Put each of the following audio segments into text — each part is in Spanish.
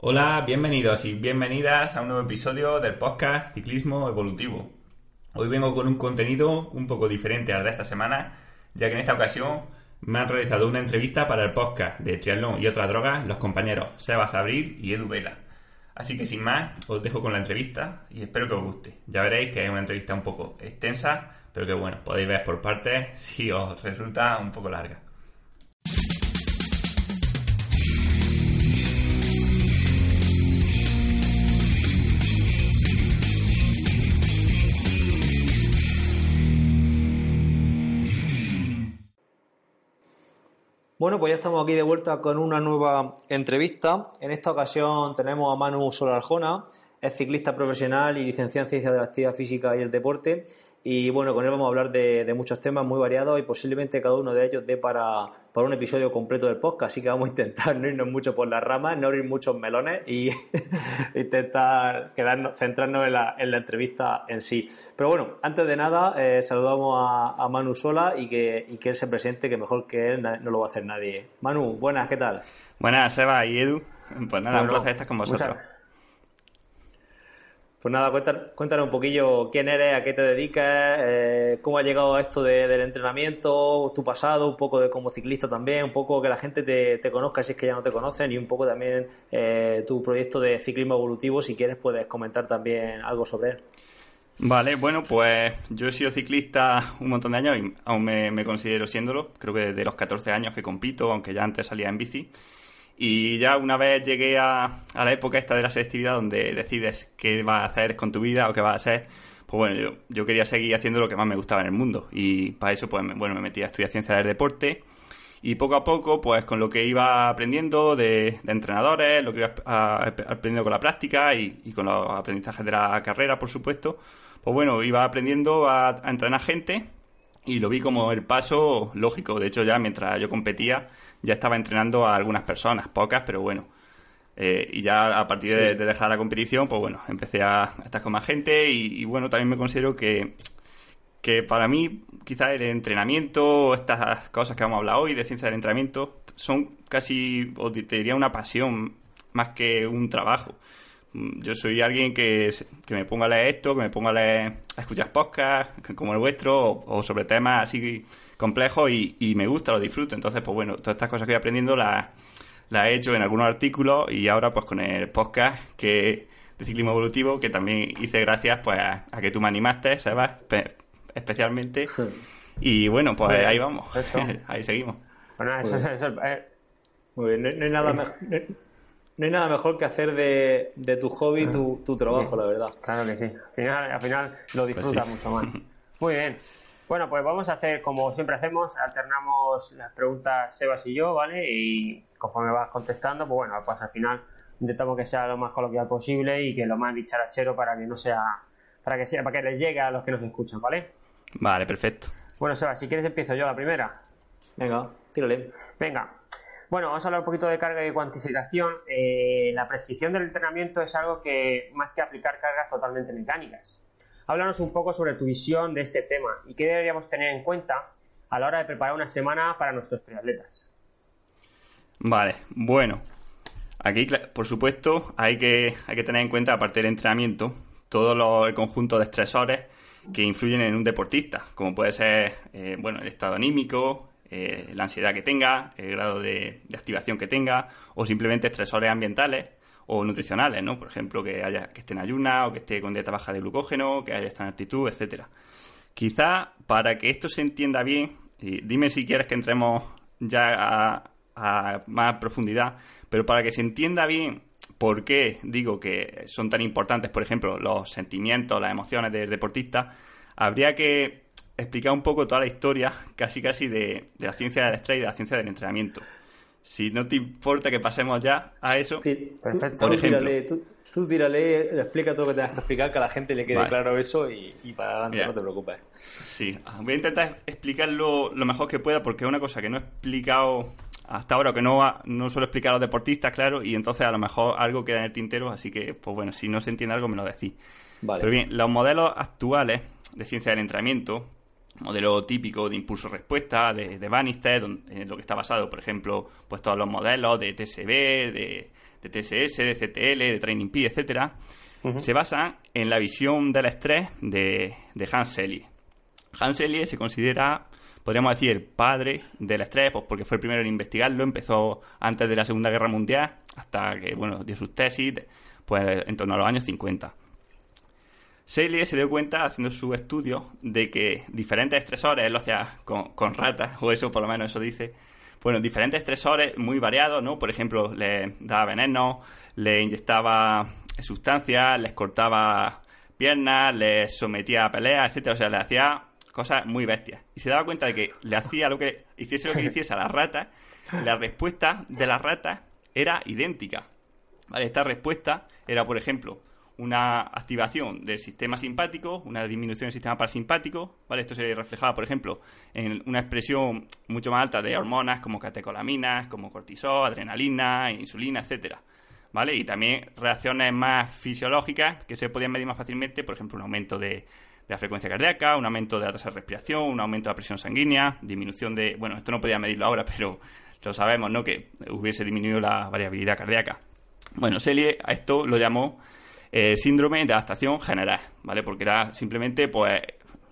Hola, bienvenidos y bienvenidas a un nuevo episodio del podcast Ciclismo Evolutivo. Hoy vengo con un contenido un poco diferente al de esta semana, ya que en esta ocasión me han realizado una entrevista para el podcast de Triatlón y otras drogas los compañeros Sebas Abril y Edu Vela. Así que sin más, os dejo con la entrevista y espero que os guste. Ya veréis que es una entrevista un poco extensa, pero que bueno, podéis ver por partes si os resulta un poco larga. Bueno, pues ya estamos aquí de vuelta con una nueva entrevista. En esta ocasión tenemos a Manu Solarjona, es ciclista profesional y licenciado en Ciencias de la Actividad Física y el Deporte. Y bueno, con él vamos a hablar de, muchos temas muy variados y posiblemente cada uno de ellos dé para, para, un episodio completo del podcast. Así que vamos a intentar no irnos mucho por las ramas, no abrir muchos melones y intentar quedarnos, centrarnos en la, en la, entrevista en sí. Pero bueno, antes de nada, eh, saludamos a, Manu Sola y que, y que él se presente, que mejor que él no lo va a hacer nadie. Manu, buenas, ¿qué tal? Buenas, Seba y Edu. Pues nada, un placer estar con vosotros. Pues nada, cuéntanos, un poquillo quién eres, a qué te dedicas, eh, cómo has llegado a esto del entrenamiento, tu pasado, un poco de como ciclista también, un poco que la gente te, conozca si es que ya no te conocen y un poco también eh, tu proyecto de ciclismo evolutivo, si quieres puedes comentar también algo sobre él. Vale, bueno, pues yo he sido ciclista un montón de años y aún me, me considero siéndolo, creo que desde los 14 años que compito, aunque ya antes salía en bici. Y ya una vez llegué a, la época esta de la selectividad donde decides qué vas a hacer con tu vida o qué vas a hacer, pues bueno, yo, quería seguir haciendo lo que más me gustaba en el mundo. Y para eso, pues bueno, me metí a estudiar ciencia del deporte. Y poco a poco, pues con lo que iba aprendiendo de, entrenadores, lo que iba aprendiendo con la práctica y, con los aprendizajes de la carrera, por supuesto, pues bueno, iba aprendiendo a entrenar gente y lo vi como el paso lógico. De hecho, ya mientras yo competía, ya estaba entrenando a algunas personas, pocas, pero bueno. Eh, y ya a partir de, dejar la competición, pues bueno, empecé a, estar con más gente y, bueno, también me considero que, que para mí quizás el entrenamiento, estas cosas que vamos a hablar hoy de ciencia del entrenamiento, son casi, o te diría, una pasión más que un trabajo. Mm, yo soy alguien que, que me ponga a leer esto, que me ponga a, leer, a escuchar podcasts como el vuestro o sobre temas así complejo y, me gusta, lo disfruto. Entonces, pues bueno, todas estas cosas que voy aprendiendo las, he hecho en algunos artículos y ahora pues con el podcast que de ciclismo evolutivo que también hice gracias pues a, que tú me animaste, Sebas, especialmente. Y bueno, pues ahí vamos, ahí seguimos. Bueno, eso, eh, Muy bien, no, hay nada mejor. No hay nada mejor que hacer de, de tu hobby tu, tu trabajo, la verdad. Claro que sí. Al final, al final lo pues disfrutas mucho más. Muy bien. Bueno, pues vamos a hacer como siempre hacemos, alternamos las preguntas Sebas y yo, ¿vale? Y conforme vas contestando, pues bueno, pues al final intentamos que sea lo más coloquial posible y que lo más dicharachero para que no sea, para que sea, para que les llegue a los que nos escuchan, ¿vale? Vale, perfecto. Bueno, Sebas, si quieres empiezo yo la primera. Venga, tírale. Venga. Bueno, vamos a hablar un poquito de carga y cuantificación. Eh, la prescripción del entrenamiento es algo que, más que aplicar cargas totalmente mecánicas, háblanos un poco sobre tu visión de este tema y qué deberíamos tener en cuenta a la hora de preparar una semana para nuestros triatletas. Vale, bueno, aquí por supuesto hay que, hay que tener en cuenta, aparte del entrenamiento, todo el conjunto de estresores que influyen en un deportista, como puede ser eh, bueno, el estado anímico, eh, la ansiedad que tenga, el grado de, activación que tenga, o simplemente estresores ambientales o nutricionales, ¿no? Por ejemplo, que haya que esté en ayuna o que esté con dieta baja de glucógeno, que haya esta actitud, etcétera. Quizá para que esto se entienda bien, y dime si quieres que entremos ya a, más profundidad, pero para que se entienda bien por qué digo que son tan importantes, por ejemplo, los sentimientos, las emociones del deportista, habría que explicar un poco toda la historia, casi casi, de, de la ciencia del estrés y de la ciencia del entrenamiento. Si no te importa que pasemos ya a eso, perfecto. Por ejemplo. Tú, tírale, explica todo lo que tengas que explicar, que a la gente le quede claro eso y, para adelante, no te preocupes. Sí, voy a intentar explicarlo lo mejor que pueda porque es una cosa que no he explicado hasta ahora, que no, no suelo explicar a los deportistas, claro, y entonces a lo mejor algo queda en el tintero, así que, pues bueno, si no se entiende algo me lo decís. Vale. Pero bien, los modelos actuales de ciencia del entrenamiento, modelo típico de impulso-respuesta de, de Bannister, en lo que está basado, por ejemplo, pues todos los modelos de TSB, de, de TSS, de CTL, de Training P, etcétera, se basan en la visión del estrés de, de Hans Selye. Hans Selye se considera, podríamos decir, el padre del estrés, pues porque fue el primero en investigarlo, empezó antes de la Segunda Guerra Mundial, hasta que, bueno, dio sus tesis, pues en torno a los años 50. Selye se dio cuenta, haciendo su estudio, de que diferentes estresores, él lo hacía con, con ratas, o eso por lo menos eso dice, bueno, diferentes estresores muy variados, ¿no? Por ejemplo, le daba veneno, le inyectaba sustancias, les cortaba piernas, les sometía a peleas, etcétera. O sea, le hacía cosas muy bestias. Y se daba cuenta de que le hacía lo que hiciese lo que hiciese a las ratas, la respuesta de las ratas era idéntica. ¿Vale? Esta respuesta era, por ejemplo, una activación del sistema simpático, una disminución del sistema parasimpático, ¿vale? Esto se reflejaba, por ejemplo, en una expresión mucho más alta de hormonas como catecolaminas, como cortisol, adrenalina, insulina, etcétera, ¿vale? Y también reacciones más fisiológicas que se podían medir más fácilmente, por ejemplo, un aumento de, la frecuencia cardíaca, un aumento de la tasa de respiración, un aumento de la presión sanguínea, disminución de, bueno, esto no podía medirlo ahora, pero lo sabemos, ¿no? Que hubiese disminuido la variabilidad cardíaca. Bueno, Selye a esto lo llamó eh, síndrome de adaptación general, ¿vale? Porque era simplemente, pues,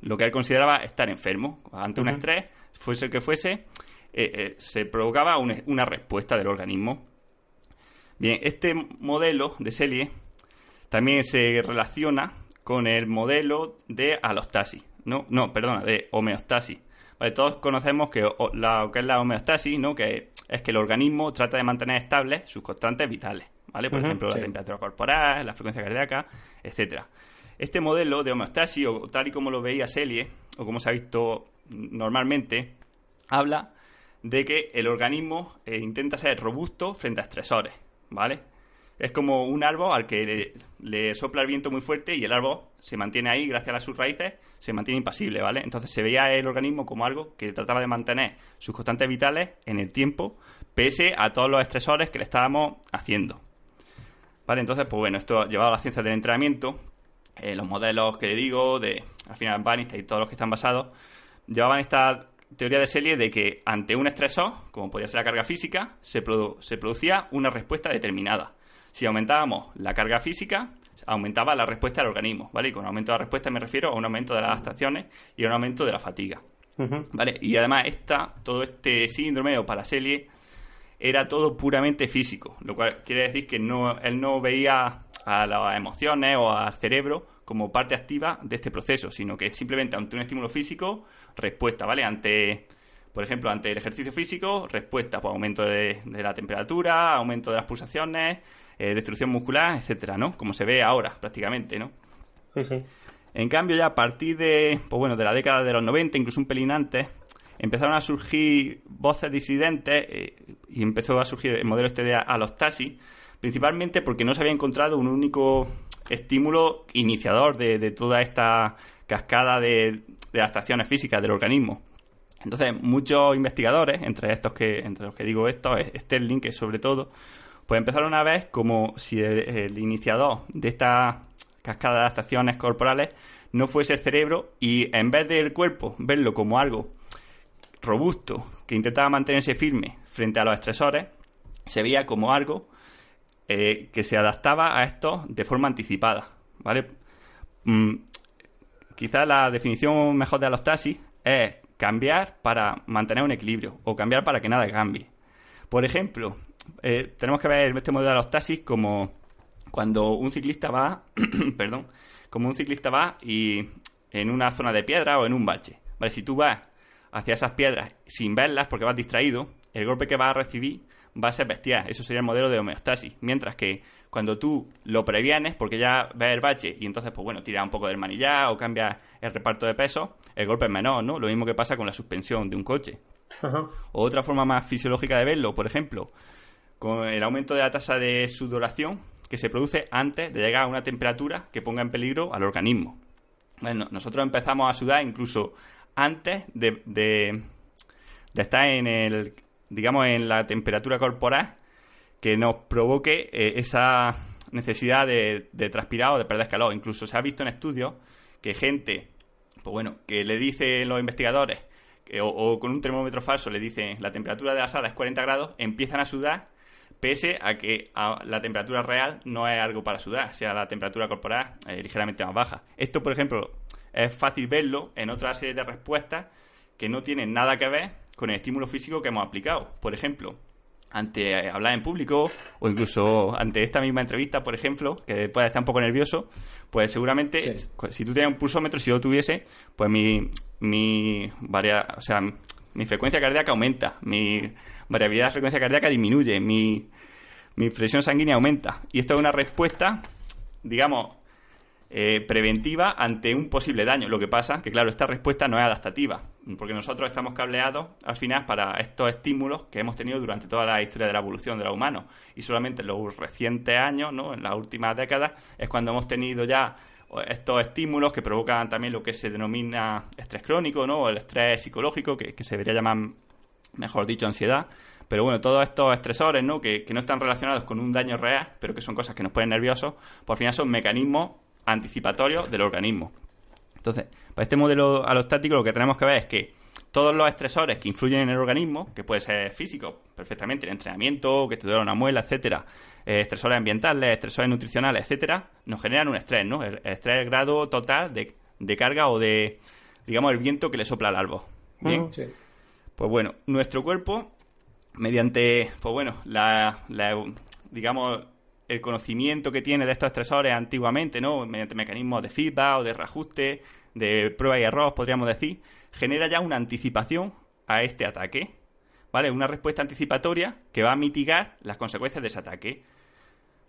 lo que él consideraba estar enfermo. Ante un estrés, fuese el que fuese, eh, eh, se provocaba una, respuesta del organismo. Bien, este modelo de Selye también se relaciona con el modelo de alostasis, no, no, perdona, de homeostasis. Vale, todos conocemos que lo que es la homeostasis, ¿no? Que es que el organismo trata de mantener estables sus constantes vitales. ¿Vale? Por ejemplo, la temperatura corporal, la frecuencia cardíaca, etcétera. Este modelo de homeostasis, o tal y como lo veía Selye, o como se ha visto normalmente, habla de que el organismo eh, intenta ser robusto frente a estresores, ¿vale? Es como un árbol al que le, sopla el viento muy fuerte y el árbol se mantiene ahí gracias a sus raíces, se mantiene impasible, ¿vale? Entonces se veía el organismo como algo que trataba de mantener sus constantes vitales en el tiempo, pese a todos los estresores que le estábamos haciendo. Vale, entonces, pues bueno, esto llevado a la ciencia del entrenamiento, eh, los modelos que le digo, de al final Bannister y todos los que están basados, llevaban esta teoría de serie de que ante un estresor, como podría ser la carga física, se, se producía una respuesta determinada. Si aumentábamos la carga física, aumentaba la respuesta del organismo, ¿vale? Y con aumento de la respuesta me refiero a un aumento de las adaptaciones y a un aumento de la fatiga. ¿Vale? Y además esta, todo este síndrome o paraselie era todo puramente físico, lo cual quiere decir que no, él no veía a las emociones o al cerebro como parte activa de este proceso, sino que simplemente ante un estímulo físico, respuesta, ¿vale? Ante, por ejemplo, ante el ejercicio físico, respuesta, pues aumento de, la temperatura, aumento de las pulsaciones, eh, destrucción muscular, etcétera, ¿no? Como se ve ahora, prácticamente, ¿no? En cambio, ya a partir de, pues bueno, de la década de los 90, incluso un pelín antes, empezaron a surgir voces disidentes eh, y empezó a surgir el modelo este de alostasis, principalmente porque no se había encontrado un único estímulo iniciador de, toda esta cascada de, adaptaciones físicas del organismo. Entonces, muchos investigadores, entre estos que, entre los que digo esto, Sterling, que sobre todo, pues empezaron a ver como si el iniciador de esta cascada de adaptaciones corporales no fuese el cerebro y en vez del cuerpo verlo como algo robusto que intentaba mantenerse firme frente a los estresores, se veía como algo eh, que se adaptaba a esto de forma anticipada. ¿vale? Mm, quizá la definición mejor de alostasis es cambiar para mantener un equilibrio o cambiar para que nada cambie. Por ejemplo, eh, tenemos que ver este modelo de alostasis como cuando un ciclista va, perdón, como un ciclista va y en una zona de piedra o en un bache. ¿Vale? Si tú vas hacia esas piedras sin verlas porque vas distraído, el golpe que vas a recibir va a ser bestial. Eso sería el modelo de homeostasis. Mientras que cuando tú lo previenes, porque ya ves el bache y entonces, pues bueno, tiras un poco del manillar o cambias el reparto de peso, el golpe es menor, ¿no? Lo mismo que pasa con la suspensión de un coche. O otra forma más fisiológica de verlo, por ejemplo, con el aumento de la tasa de sudoración que se produce antes de llegar a una temperatura que ponga en peligro al organismo. Bueno, nosotros empezamos a sudar incluso antes de, de, estar en el, digamos, en la temperatura corporal que nos provoque eh, esa necesidad de, de, transpirar o de perder calor. Incluso se ha visto en estudios que gente, pues bueno, que le dicen los investigadores, o, con un termómetro falso le dicen la temperatura de la sala es 40 grados, empiezan a sudar pese a que la temperatura real no es algo para sudar, sea la temperatura corporal eh, ligeramente más baja. Esto, por ejemplo, es fácil verlo en otra serie de respuestas que no tienen nada que ver con el estímulo físico que hemos aplicado. Por ejemplo, ante eh, hablar en público o incluso ante esta misma entrevista, por ejemplo, que puede estar un poco nervioso, pues seguramente si tú tienes un pulsómetro, si yo tuviese, pues mi, mi o sea, mi frecuencia cardíaca aumenta, mi variabilidad de frecuencia cardíaca disminuye, mi, mi presión sanguínea aumenta. Y esto es una respuesta, digamos, eh, preventiva ante un posible daño. Lo que pasa que, claro, esta respuesta no es adaptativa, porque nosotros estamos cableados al final para estos estímulos que hemos tenido durante toda la historia de la evolución de los humanos. Y solamente en los recientes años, ¿no? en las últimas décadas, es cuando hemos tenido ya estos estímulos que provocan también lo que se denomina estrés crónico, ¿no? O el estrés psicológico, que, se debería llamar, mejor dicho, ansiedad. Pero bueno, todos estos estresores, ¿no? Que, que, no están relacionados con un daño real, pero que son cosas que nos ponen nerviosos, por al final son mecanismos anticipatorios del organismo. Entonces, para este modelo alostático lo que tenemos que ver es que todos los estresores que influyen en el organismo, que puede ser físico, perfectamente, el entrenamiento, que te duele una muela, etcétera, eh, estresores ambientales, estresores nutricionales, etcétera, nos generan un estrés, ¿no? El, estrés es el grado total de, carga o de, digamos, el viento que le sopla al árbol. ¿Bien? Sí. Pues bueno, nuestro cuerpo, mediante, pues bueno, la, digamos, el conocimiento que tiene de estos estresores antiguamente, ¿no? Mediante mecanismos de feedback o de reajuste, de prueba y error, podríamos decir, genera ya una anticipación a este ataque, ¿vale? Una respuesta anticipatoria que va a mitigar las consecuencias de ese ataque,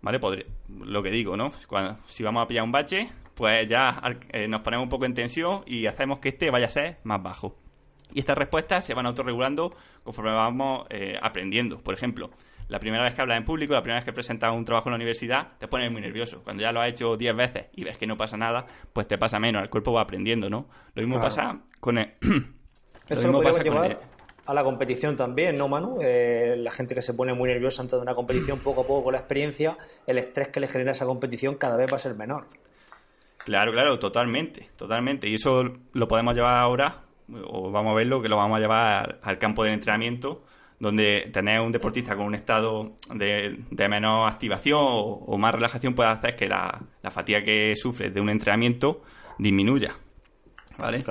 ¿vale? lo que digo, ¿no? si vamos a pillar un bache, pues ya eh, nos ponemos un poco en tensión y hacemos que este vaya a ser más bajo. Y estas respuestas se van autorregulando conforme vamos eh, aprendiendo. Por ejemplo, la primera vez que hablas en público, la primera vez que presentas un trabajo en la universidad, te pones muy nervioso. Cuando ya lo has hecho 10 veces y ves que no pasa nada, pues te pasa menos, el cuerpo va aprendiendo, ¿no? Lo mismo pasa con el... lo mismo pasa con a la competición también, ¿no, Manu? Eh, la gente que se pone muy nerviosa antes de una competición, poco a poco con la experiencia, el estrés que le genera esa competición cada vez va a ser menor. Claro, claro, totalmente, totalmente. Y eso lo podemos llevar ahora, o vamos a verlo, que lo vamos a llevar al campo de entrenamiento, donde tener un deportista con un estado de, de menor activación o, más relajación puede hacer que la, fatiga que sufre de un entrenamiento disminuya. ¿Vale?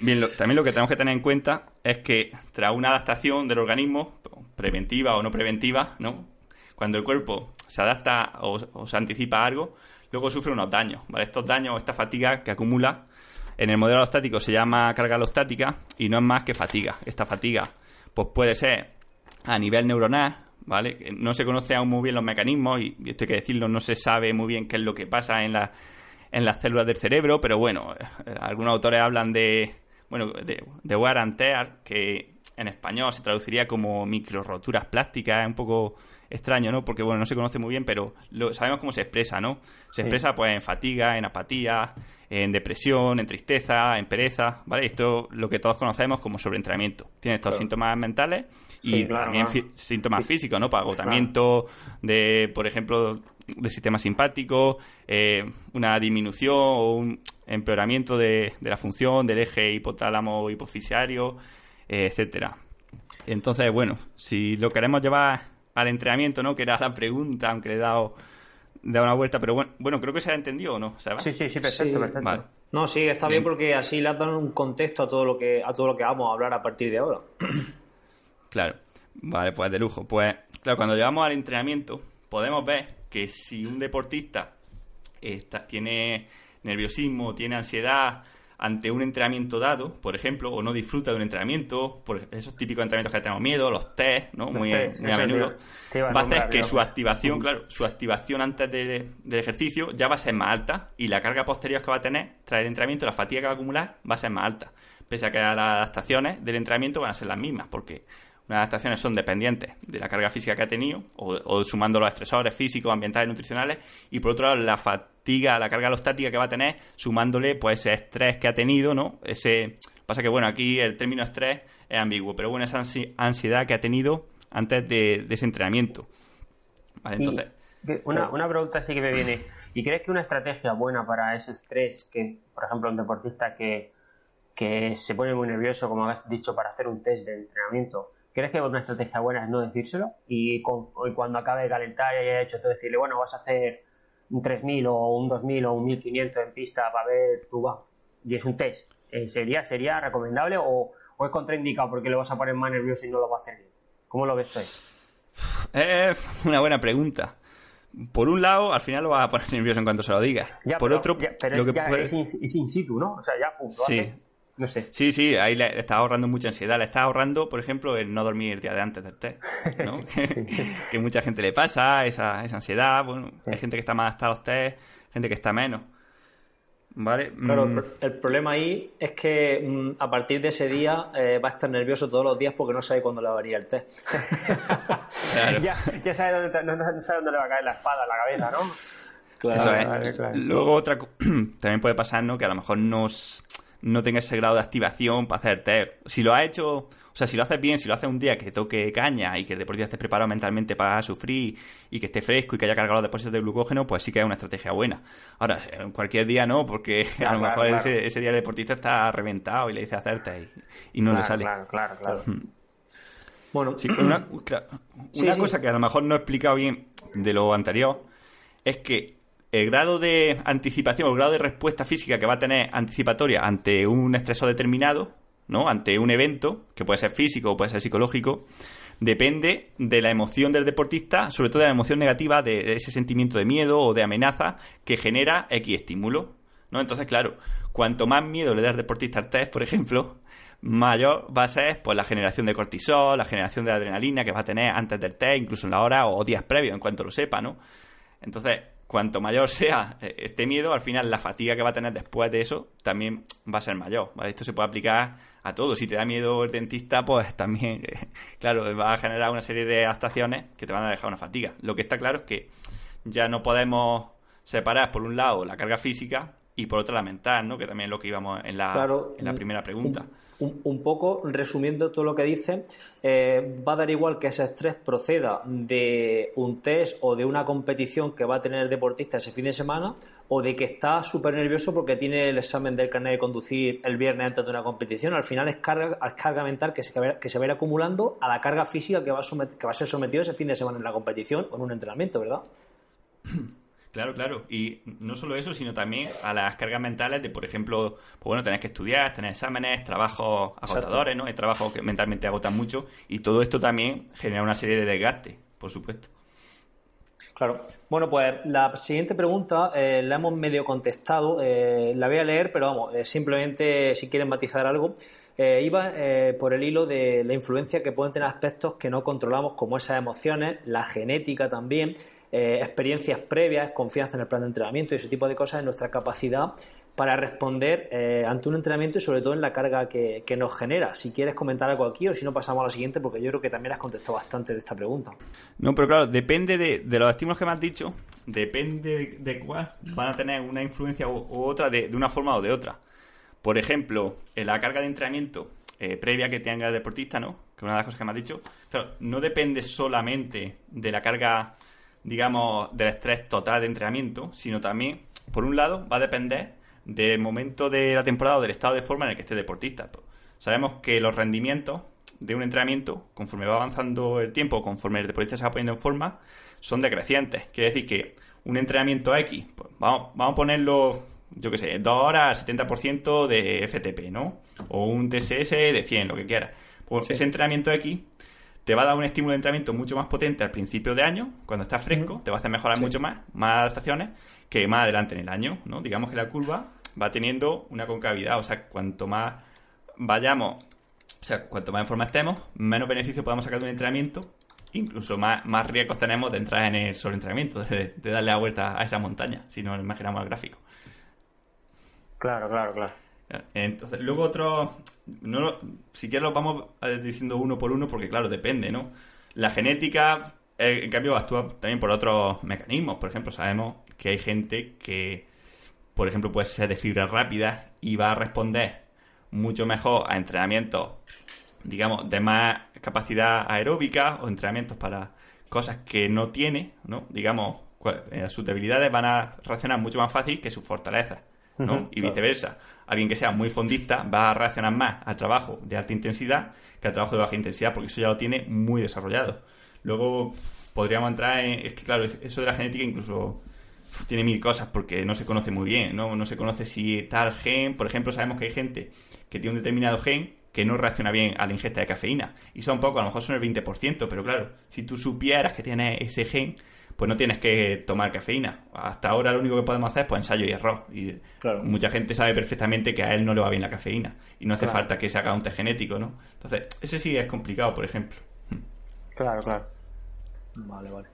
Bien, también lo que tenemos que tener en cuenta es que tras una adaptación del organismo, preventiva o no preventiva, ¿no? Cuando el cuerpo se adapta o, se anticipa algo, luego sufre unos daños, ¿vale? Estos daños, esta fatiga que acumula, en el modelo alostático se llama carga alostática y no es más que fatiga. Esta fatiga pues puede ser a nivel neuronal, ¿vale? No se conoce aún muy bien los mecanismos y, esto hay que decirlo, no se sabe muy bien qué es lo que pasa en, la, en las células del cerebro, pero bueno, eh, algunos autores hablan de, bueno, de, de wear and tear, que en español se traduciría como microroturas plásticas, es un poco extraño, ¿no? Porque, bueno, no se conoce muy bien, pero lo, sabemos cómo se expresa, ¿no? Se expresa, pues, en fatiga, en apatía, en depresión, en tristeza, en pereza, ¿vale? Esto lo que todos conocemos como sobreentrenamiento. Tiene estos síntomas mentales y también síntomas físicos, ¿no? Para agotamiento de, por ejemplo, del sistema simpático, eh, una disminución o un empeoramiento de, la función del eje hipotálamo hipofisiario, eh, etcétera. Entonces, bueno, si lo queremos llevar al entrenamiento, ¿no? Que era la pregunta, aunque le he dado da una vuelta, pero bueno, bueno, creo que se ha entendido o no, Sí, sí, sí, perfecto, perfecto. No, sí, está bien. porque así le dan un contexto a todo lo que a todo lo que vamos a hablar a partir de ahora. Claro. Vale, pues de lujo. Pues claro, cuando llegamos al entrenamiento podemos ver que si un deportista está, tiene nerviosismo, tiene ansiedad, ante un entrenamiento dado, por ejemplo, o no disfruta de un entrenamiento, por esos típicos entrenamientos que tenemos miedo, los test, ¿no? Muy, a menudo, va a hacer que su activación, claro, su activación antes del ejercicio ya va a ser más alta y la carga posterior que va a tener tras el entrenamiento, la fatiga que va a acumular, va a ser más alta. pese a que las adaptaciones del entrenamiento van a ser las mismas, porque unas adaptaciones son dependientes de la carga física que ha tenido, o, sumando los estresores físicos, ambientales, nutricionales, y por otro lado la fatiga, la carga alostática que va a tener, sumándole pues ese estrés que ha tenido, ¿no? Ese pasa que bueno, aquí el término estrés es ambiguo, pero bueno, esa ansiedad que ha tenido antes de, ese entrenamiento. entonces, una, una pregunta sí que me viene. ¿Y crees que una estrategia buena para ese estrés, que por ejemplo un deportista que, que se pone muy nervioso, como has dicho, para hacer un test de entrenamiento, ¿crees que una estrategia buena es no decírselo? Y, cuando acabe de calentar y haya hecho todo, decirle, bueno, vas a hacer un 3000 o un 2000 o un 1500 en pista para ver tu va. Y es un test. Eh, ¿Sería, ¿Sería recomendable o, o, es contraindicado porque lo vas a poner más nervioso y no lo va a hacer bien? ¿Cómo lo ves tú? Es una buena pregunta por un lado, al final lo vas a poner nervioso en cuanto se lo digas. por otro, pero lo es, que es, in, situ, ¿no? O sea, ya punto. Sí. No sé. Sí, sí, ahí le, estás ahorrando mucha ansiedad. Le estás ahorrando, por ejemplo, el no dormir el día de antes del test, ¿no? que mucha gente le pasa, esa, esa ansiedad. Bueno, hay gente que está más adaptada a los test, gente que está menos. ¿Vale? Claro, mm. el problema ahí es que mm, a partir de ese día eh, va a estar nervioso todos los días porque no sabe cuándo le va a venir el test. ya, ya sabe dónde, no, sabe dónde le va a caer la espada la cabeza, ¿no? Claro, Luego otra también puede pasar, ¿no? Que a lo mejor no, no tenga ese grado de activación para hacer test. Si lo ha hecho o sea, si lo haces bien, si lo haces un día que toque caña y que el deportista esté preparado mentalmente para sufrir y que esté fresco y que haya cargado los depósitos de glucógeno, pues sí que es una estrategia buena. Ahora, en cualquier día no, porque a lo mejor Ese, día el deportista está reventado y le dice hacerte y, no le sale. Claro, claro, claro. Bueno, una, una cosa que a lo mejor no he explicado bien de lo anterior es que el grado de anticipación el grado de respuesta física que va a tener anticipatoria ante un estresor determinado ¿no? Ante un evento, que puede ser físico o puede ser psicológico, depende de la emoción del deportista, sobre todo de la emoción negativa, de ese sentimiento de miedo o de amenaza que genera X estímulo. ¿no? Entonces, claro, cuanto más miedo le da al deportista al test, por ejemplo, mayor va a ser pues, la generación de cortisol, la generación de adrenalina que va a tener antes del test, incluso en la hora o días previos, en cuanto lo sepa, ¿no? Entonces, cuanto mayor sea eh, este miedo, al final la fatiga que va a tener después de eso también va a ser mayor. Esto se puede aplicar a todo. Si te da miedo el dentista, pues también, claro, va a generar una serie de adaptaciones que te van a dejar una fatiga. Lo que está claro es que ya no podemos separar, por un lado, la carga física y por otro la mental, ¿no? Que también es lo que íbamos en la, en la primera pregunta un, poco, resumiendo todo lo que dice, eh, va a dar igual que ese estrés proceda de un test o de una competición que va a tener el deportista ese fin de semana o de que está súper nervioso porque tiene el examen del carnet de conducir el viernes antes de una competición. Al final es carga, carga mental que se, que se va a ir acumulando a la carga física que va a ser sometido ese fin de semana en la competición o en un entrenamiento, ¿verdad? Claro, claro. Y no solo eso, sino también a las cargas mentales de, por ejemplo, pues bueno, tenés que estudiar, tener exámenes, trabajos agotadores, ¿no? Hay trabajos que mentalmente agotan mucho y todo esto también genera una serie de desgastes, por supuesto. Claro. Bueno, pues la siguiente pregunta eh, la hemos medio contestado. Eh, la voy a leer, pero vamos, eh, simplemente si quieren matizar algo. iba por el hilo de la influencia que pueden tener aspectos que no controlamos, como esas emociones, la genética también, eh, experiencias previas, confianza en el plan de entrenamiento y ese tipo de cosas en nuestra capacidad para responder eh, ante un entrenamiento y sobre todo en la carga que, nos genera. Si quieres comentar algo aquí o si no pasamos a la siguiente porque yo creo que también has contestado bastante de esta pregunta. No, pero claro, depende de, los estímulos que me has dicho, depende de cuál van a tener una influencia u, otra de, una forma o de otra. Por ejemplo, en la carga de entrenamiento eh, previa que tenga el deportista, ¿no? Que una de las cosas que me has dicho, claro, no depende solamente de la carga digamos, del estrés total de entrenamiento, sino también, por un lado, va a depender del momento de la temporada o del estado de forma en el que esté el deportista. Sabemos que los rendimientos de un entrenamiento, conforme va avanzando el tiempo, conforme el deportista se va poniendo en forma, son decrecientes. Quiere decir que un entrenamiento X, pues vamos, vamos a ponerlo, yo qué sé, 2 horas, 70% de FTP, ¿no? O un TSS de 100, lo que quieras. Pues ese entrenamiento X te va a dar un estímulo de entrenamiento mucho más potente al principio de año, cuando estás fresco, te va a hacer mejorar mucho más, más adaptaciones, que más adelante en el año, ¿no? Digamos que la curva va teniendo una concavidad, o sea, cuanto más vayamos, o sea, cuanto más en forma estemos, menos beneficio podamos sacar de un entrenamiento, incluso más, más riesgos tenemos de entrar en el sobreentrenamiento, de, de darle la vuelta a esa montaña, si nos imaginamos el gráfico. Claro, claro, claro. Entonces, luego otro, no, si quieres lo vamos diciendo uno por uno porque, claro, depende, ¿no? La genética, eh, en cambio, actúa también por otros mecanismos. Por ejemplo, sabemos que hay gente que, por ejemplo, puede ser de fibras rápidas y va a responder mucho mejor a entrenamientos, digamos, de más capacidad aeróbica o entrenamientos para cosas que no tiene, ¿no? Digamos, eh, sus debilidades van a reaccionar mucho más fácil que sus fortalezas, ¿no? y viceversa. Alguien que sea muy fondista va a reaccionar más al trabajo de alta intensidad que al trabajo de baja intensidad, porque eso ya lo tiene muy desarrollado. Luego podríamos entrar en... Es que, claro, eso de la genética incluso tiene mil cosas porque no se conoce muy bien, ¿no? No se conoce si tal gen... Por ejemplo, sabemos que hay gente que tiene un determinado gen que no reacciona bien a la ingesta de cafeína. Y son poco, a lo mejor son el 20%, pero claro, si tú supieras que tienes ese gen, pues no tienes que tomar cafeína. Hasta ahora lo único que podemos hacer es pues, ensayo y error. Y mucha gente sabe perfectamente que a él no le va bien la cafeína y no hace falta que se haga un test genético, ¿no? Entonces, ese sí es complicado, por ejemplo. Claro, claro. Vale, vale.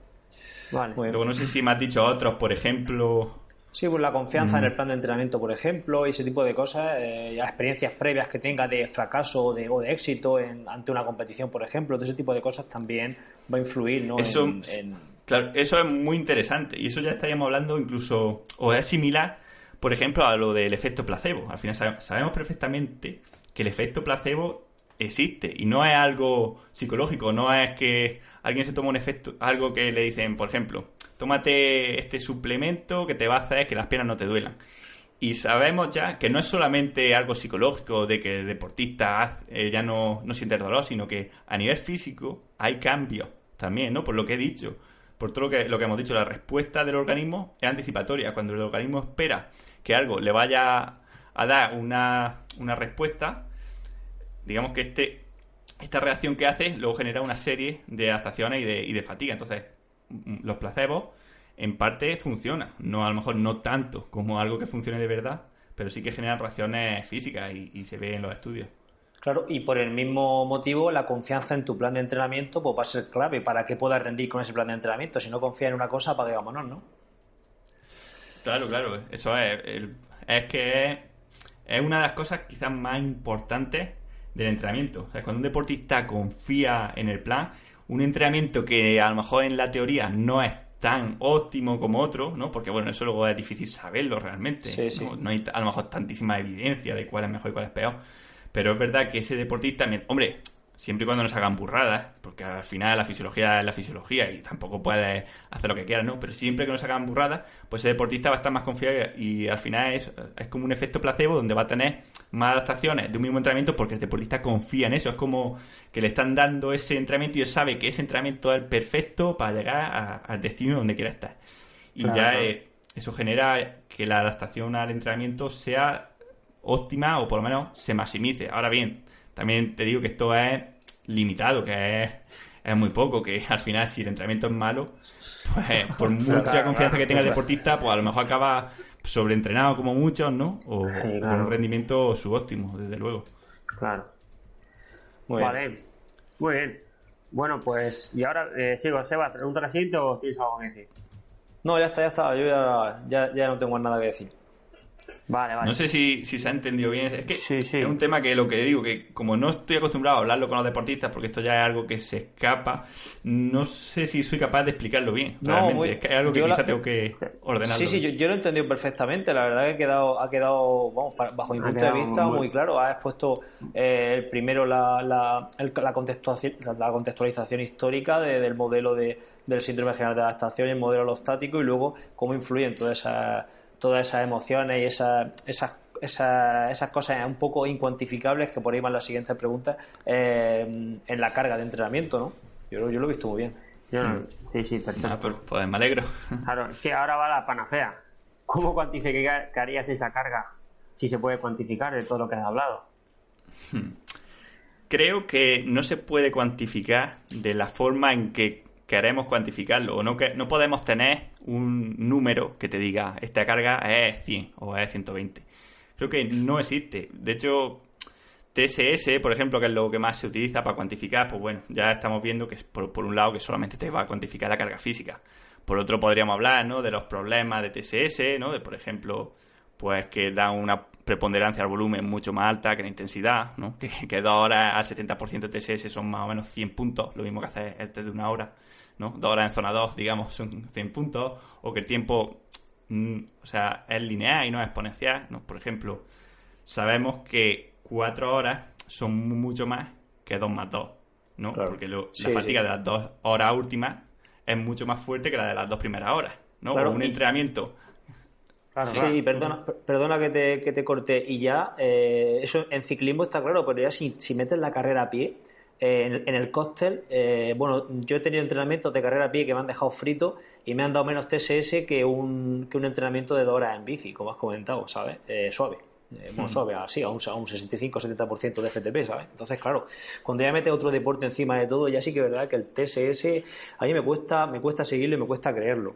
Vale. Luego no sé si me has dicho otros, por ejemplo. Sí, pues la confianza en el plan de entrenamiento, por ejemplo, y ese tipo de cosas, eh, experiencias previas que tenga de fracaso o de, o de éxito en, ante una competición, por ejemplo, todo ese tipo de cosas también va a influir, ¿no? Eso, en Eso es muy interesante y eso ya estaríamos hablando incluso, o es similar, por ejemplo, a lo del efecto placebo. Al final sabemos perfectamente que el efecto placebo existe y no es algo psicológico, no es que alguien se toma un efecto, algo que le dicen, por ejemplo, tómate este suplemento que te va a hacer que las piernas no te duelan. Y sabemos ya que no es solamente algo psicológico de que el deportista eh, ya no, no siente dolor, sino que a nivel físico hay cambios también, ¿no? Por lo que he dicho por todo lo que, lo que hemos dicho, la respuesta del organismo es anticipatoria. Cuando el organismo espera que algo le vaya a dar una, respuesta, digamos que este, esta reacción que hace luego genera una serie de adaptaciones y de, y de fatiga. Entonces, mm, los placebos en parte funcionan. No, a lo mejor no tanto como algo que funcione de verdad, pero sí que generan reacciones físicas y, y se ve en los estudios. Claro, y por el mismo motivo, la confianza en tu plan de entrenamiento pues, va a ser clave para que puedas rendir con ese plan de entrenamiento. Si no confías en una cosa, apague vámonos, ¿no? Claro, claro, eso es. es que es, una de las cosas quizás más importantes del entrenamiento. O sea, cuando un deportista confía en el plan, un entrenamiento que a lo mejor en la teoría no es tan óptimo como otro, ¿no? Porque bueno, eso luego es difícil saberlo realmente. ¿no? no hay a lo mejor tantísima evidencia de cuál es mejor y cuál es peor pero es verdad que ese deportista, hombre, siempre y cuando no se hagan burradas, porque al final la fisiología es la fisiología y tampoco puedes hacer lo que quieras, ¿no? Pero siempre que no se hagan burradas, pues ese deportista va a estar más confiado y al final es, es como un efecto placebo donde va a tener más adaptaciones de un mismo entrenamiento porque el deportista confía en eso. Es como que le están dando ese entrenamiento y él sabe que ese entrenamiento es el perfecto para llegar al destino donde quiera estar. Y ya eh, eso genera que la adaptación al entrenamiento sea óptima o por lo menos se maximice. Ahora bien, también te digo que esto es limitado, que es, es muy poco, que al final si el entrenamiento es malo, pues por mucha confianza que tenga el deportista, pues a lo mejor acaba sobreentrenado como muchos, ¿no? O con un rendimiento subóptimo, desde luego. Claro. Muy vale. Bien. Muy bien. Bueno, pues, y ahora eh, sigo, Seba, ¿pregunta la siguiente o tienes algo que decir? No, ya está, ya está. Yo ya, ya, ya no tengo nada que decir. No sé si, se ha entendido bien. Es que es un tema que lo que digo, que como no estoy acostumbrado a hablarlo con los deportistas, porque esto ya es algo que se escapa, no sé si soy capaz de explicarlo bien. realmente. es que es algo que quizá tengo que ordenarlo. Sí, sí, yo, lo he entendido perfectamente. La verdad que ha quedado, ha quedado vamos, bajo mi punto de vista, muy, claro. Has expuesto eh, primero la, la, la, contextualización, histórica del modelo de, del síndrome general de adaptación y el modelo alostático y luego cómo influyen todas esas todas esas emociones y esas, esas, esas, cosas un poco incuantificables que por ahí van las siguientes preguntas eh, en la carga de entrenamiento, ¿no? Yo, yo lo he visto muy bien. sí, sí, perfecto. Ah, pues, pues, me alegro. Claro, es que ahora va la panacea. ¿Cómo cuantificarías esa carga? Si se puede cuantificar de todo lo que has hablado. Hmm. Creo que no se puede cuantificar de la forma en que queremos cuantificarlo o no, que, no podemos tener un número que te diga esta carga es 100 o es 120. Creo que no existe. De hecho, TSS, por ejemplo, que es lo que más se utiliza para cuantificar, pues bueno, ya estamos viendo que por, un lado que solamente te va a cuantificar la carga física. Por otro podríamos hablar, ¿no? De los problemas de TSS, ¿no? De, por ejemplo, pues que da una, preponderancia al volumen mucho más alta que la intensidad, ¿no? Que, que dos horas al 70% de TSS son más o menos 100 puntos, lo mismo que hacer el de una hora, ¿no? Dos horas en zona 2, digamos, son 100 puntos, o que el tiempo, mm, o sea, es lineal y no es exponencial, ¿no? Por ejemplo, sabemos que 4 horas son mucho más que 2 más 2, ¿no? Porque la fatiga de las dos horas últimas es mucho más fuerte que la de las dos primeras horas, ¿no? un entrenamiento sí, perdona, perdona que te, que te corté. Y ya, eh, eso en ciclismo está claro, pero ya si, si metes la carrera a pie, eh, en, el cóctel, eh, bueno, yo he tenido entrenamientos de carrera a pie que me han dejado frito y me han dado menos TSS que un, que un entrenamiento de dos horas en bici, como has comentado, ¿sabes? suave. bueno, hmm. suave, así, a un, a un 65-70% de FTP, ¿sabes? Entonces, claro, cuando ya metes otro deporte encima de todo, ya sí que es verdad que el TSS a mí me cuesta, me cuesta seguirlo y me cuesta creerlo.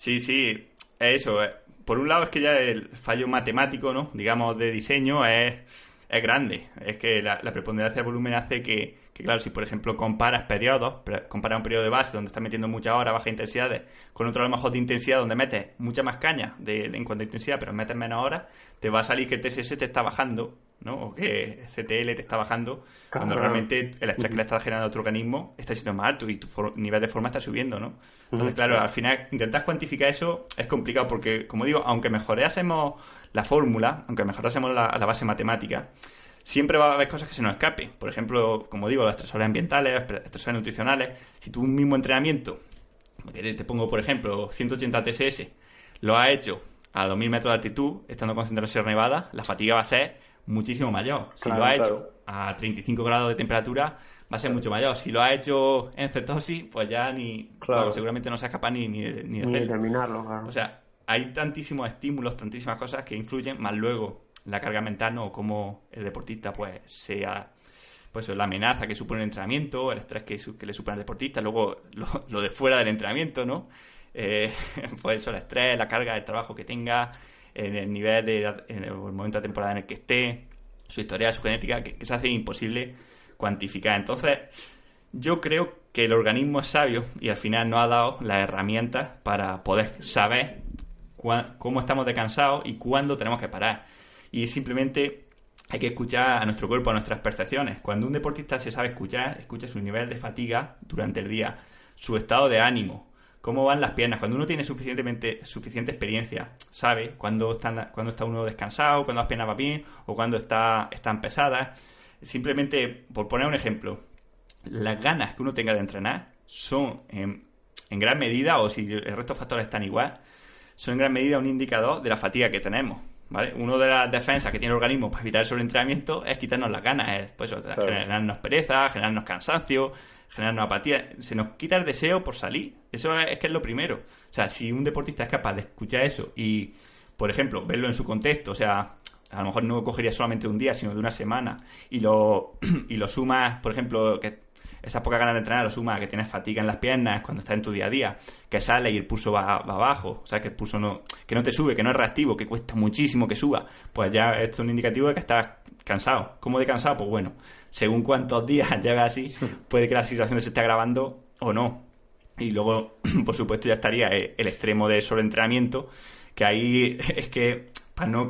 Sí, sí, eso. Eh. Por un lado es que ya el fallo matemático, ¿no? Digamos, de diseño es, es grande. Es que la, preponderancia del volumen hace que, que, claro, si por ejemplo comparas periodos, comparas un periodo de base donde estás metiendo muchas horas, bajas intensidades, con otro a lo mejor de intensidad donde metes mucha más caña de, en cuanto a intensidad, pero metes menos horas, te va a salir que el TSS te está bajando ¿no? O que CTL te está bajando cuando realmente el estrés que le está generando a tu organismo está siendo más alto y tu nivel de forma está subiendo, ¿no? Entonces, claro, al final intentar cuantificar eso es complicado porque, como digo, aunque mejorásemos la fórmula, aunque mejorásemos la, la base matemática, siempre va a haber cosas que se nos escapen. Por ejemplo, como digo, los estresores ambientales, los estresores nutricionales. Si tú un mismo entrenamiento, te pongo por ejemplo 180 TSS, lo has hecho a 2000 metros de altitud, estando concentrado en Sierra Nevada, la fatiga va a ser muchísimo mayor. Si lo ha hecho a 35 grados de temperatura, va a ser mucho mayor. Si lo ha hecho en cetosis, pues ya ni. seguramente no se capaz ni, ni, ni de terminarlo, claro. O sea, hay tantísimos estímulos, tantísimas cosas que influyen, más luego la carga mental, ¿no? O cómo el deportista, pues, sea. Pues la amenaza que supone el entrenamiento, el estrés que, que le supone al deportista, luego lo, de fuera del entrenamiento, ¿no? Eh, pues eso, el estrés, la carga de trabajo que tenga, en el nivel de en el momento de temporada en el que esté, su historia, su genética, que, se hace imposible cuantificar. Entonces, yo creo que el organismo es sabio y al final nos ha dado las herramientas para poder saber cómo estamos descansados y cuándo tenemos que parar. Y simplemente hay que escuchar a nuestro cuerpo, a nuestras percepciones. Cuando un deportista se sabe escuchar, escucha su nivel de fatiga durante el día, su estado de ánimo, cómo van las piernas. Cuando uno tiene suficientemente, suficiente experiencia, sabe cuándo, están, cuando está uno descansado, cuando las piernas van bien o cuando está, están pesadas. Simplemente, por poner un ejemplo, las ganas que uno tenga de entrenar son en, gran medida, o si el resto de factores están igual, son en gran medida un indicador de la fatiga que tenemos. ¿Vale? Una de las defensas que tiene el organismo para evitar el sobreentrenamiento es quitarnos las ganas, es pues, generarnos pereza, generarnos cansancio, generarnos apatía, se nos quita el deseo por salir. Eso es, que es lo primero. O sea, si un deportista es capaz de escuchar eso y, por ejemplo, verlo en su contexto, o sea, a lo mejor no cogería solamente un día, sino de una semana, y lo, y lo sumas, por ejemplo, que esa poca ganas de entrenar lo sumas que tienes fatiga en las piernas cuando estás en tu día a día, que sale y el pulso va, abajo, o sea, que el pulso no, que no te sube, que no es reactivo, que cuesta muchísimo que suba, pues ya esto es un indicativo de que estás cansado. ¿Cómo de cansado? Pues bueno, según cuántos días llega así, puede que la situación se esté agravando o no. Y luego, por supuesto, ya estaría el extremo de sobreentrenamiento, que ahí es que para no...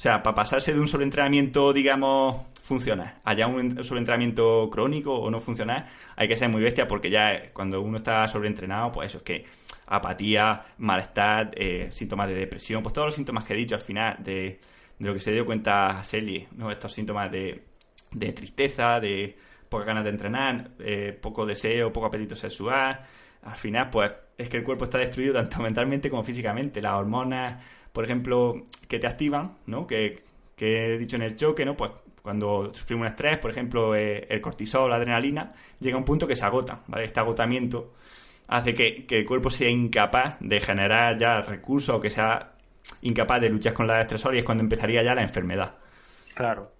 O sea, para pasarse de un sobreentrenamiento, digamos, funcionar, allá un sobreentrenamiento crónico o no funcionar, hay que ser muy bestia porque ya cuando uno está sobreentrenado, pues eso es que apatía, malestar, eh, síntomas de depresión, pues todos los síntomas que he dicho al final de, lo que se dio cuenta Selly, ¿no? Estos síntomas de, de tristeza, de poca ganas de entrenar, eh, poco deseo, poco apetito sexual. Al final, pues es que el cuerpo está destruido tanto mentalmente como físicamente. Las hormonas, por ejemplo, que te activan, ¿no? Que, que he dicho en el choque, ¿no? Pues cuando sufrimos un estrés, por ejemplo, eh, el cortisol, la adrenalina, llega a un punto que se agota, ¿vale? Este agotamiento hace que, que el cuerpo sea incapaz de generar ya recursos o que sea incapaz de luchar con la estresor y es cuando empezaría ya la enfermedad. Claro.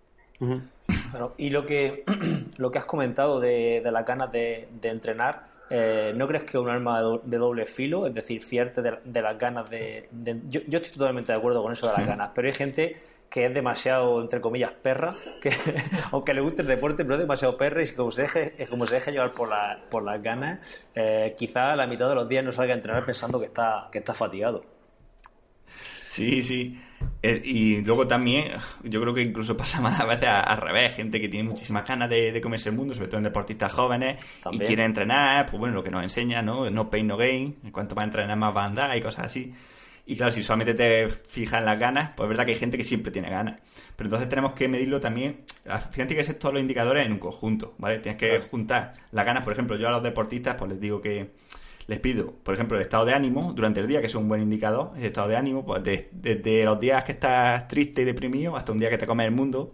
y lo que, lo que has comentado de, de las ganas de, entrenar, eh, ¿no crees que es un arma de doble filo? Es decir, fiarte de, las ganas de... Yo, yo, estoy totalmente de acuerdo con eso de las ganas, pero hay gente que es demasiado, entre comillas, perra, que aunque le guste el deporte, pero es demasiado perra y como se deje, como se deje llevar por, la, por las ganas, eh, quizá a la mitad de los días no salga a entrenar pensando que está, que está fatigado. Sí, sí. Eh, y luego también, yo creo que incluso pasa más a veces al revés, gente que tiene muchísimas ganas de, comerse el mundo, sobre todo en deportistas jóvenes, y quiere entrenar, pues bueno, lo que nos enseña, ¿no? No pain, no gain, en cuanto a entrenar más va a andar y cosas así. Y claro, si solamente te fijas en las ganas, pues es verdad que hay gente que siempre tiene ganas. Pero entonces tenemos que medirlo también. Fíjate que es todos los indicadores en un conjunto, ¿vale? Tienes que juntar las ganas. Por ejemplo, yo a los deportistas, pues les digo que les pido, por ejemplo, el estado de ánimo durante el día, que es un buen indicador, el estado de ánimo, pues desde los días que estás triste y deprimido hasta un día que te comes el mundo.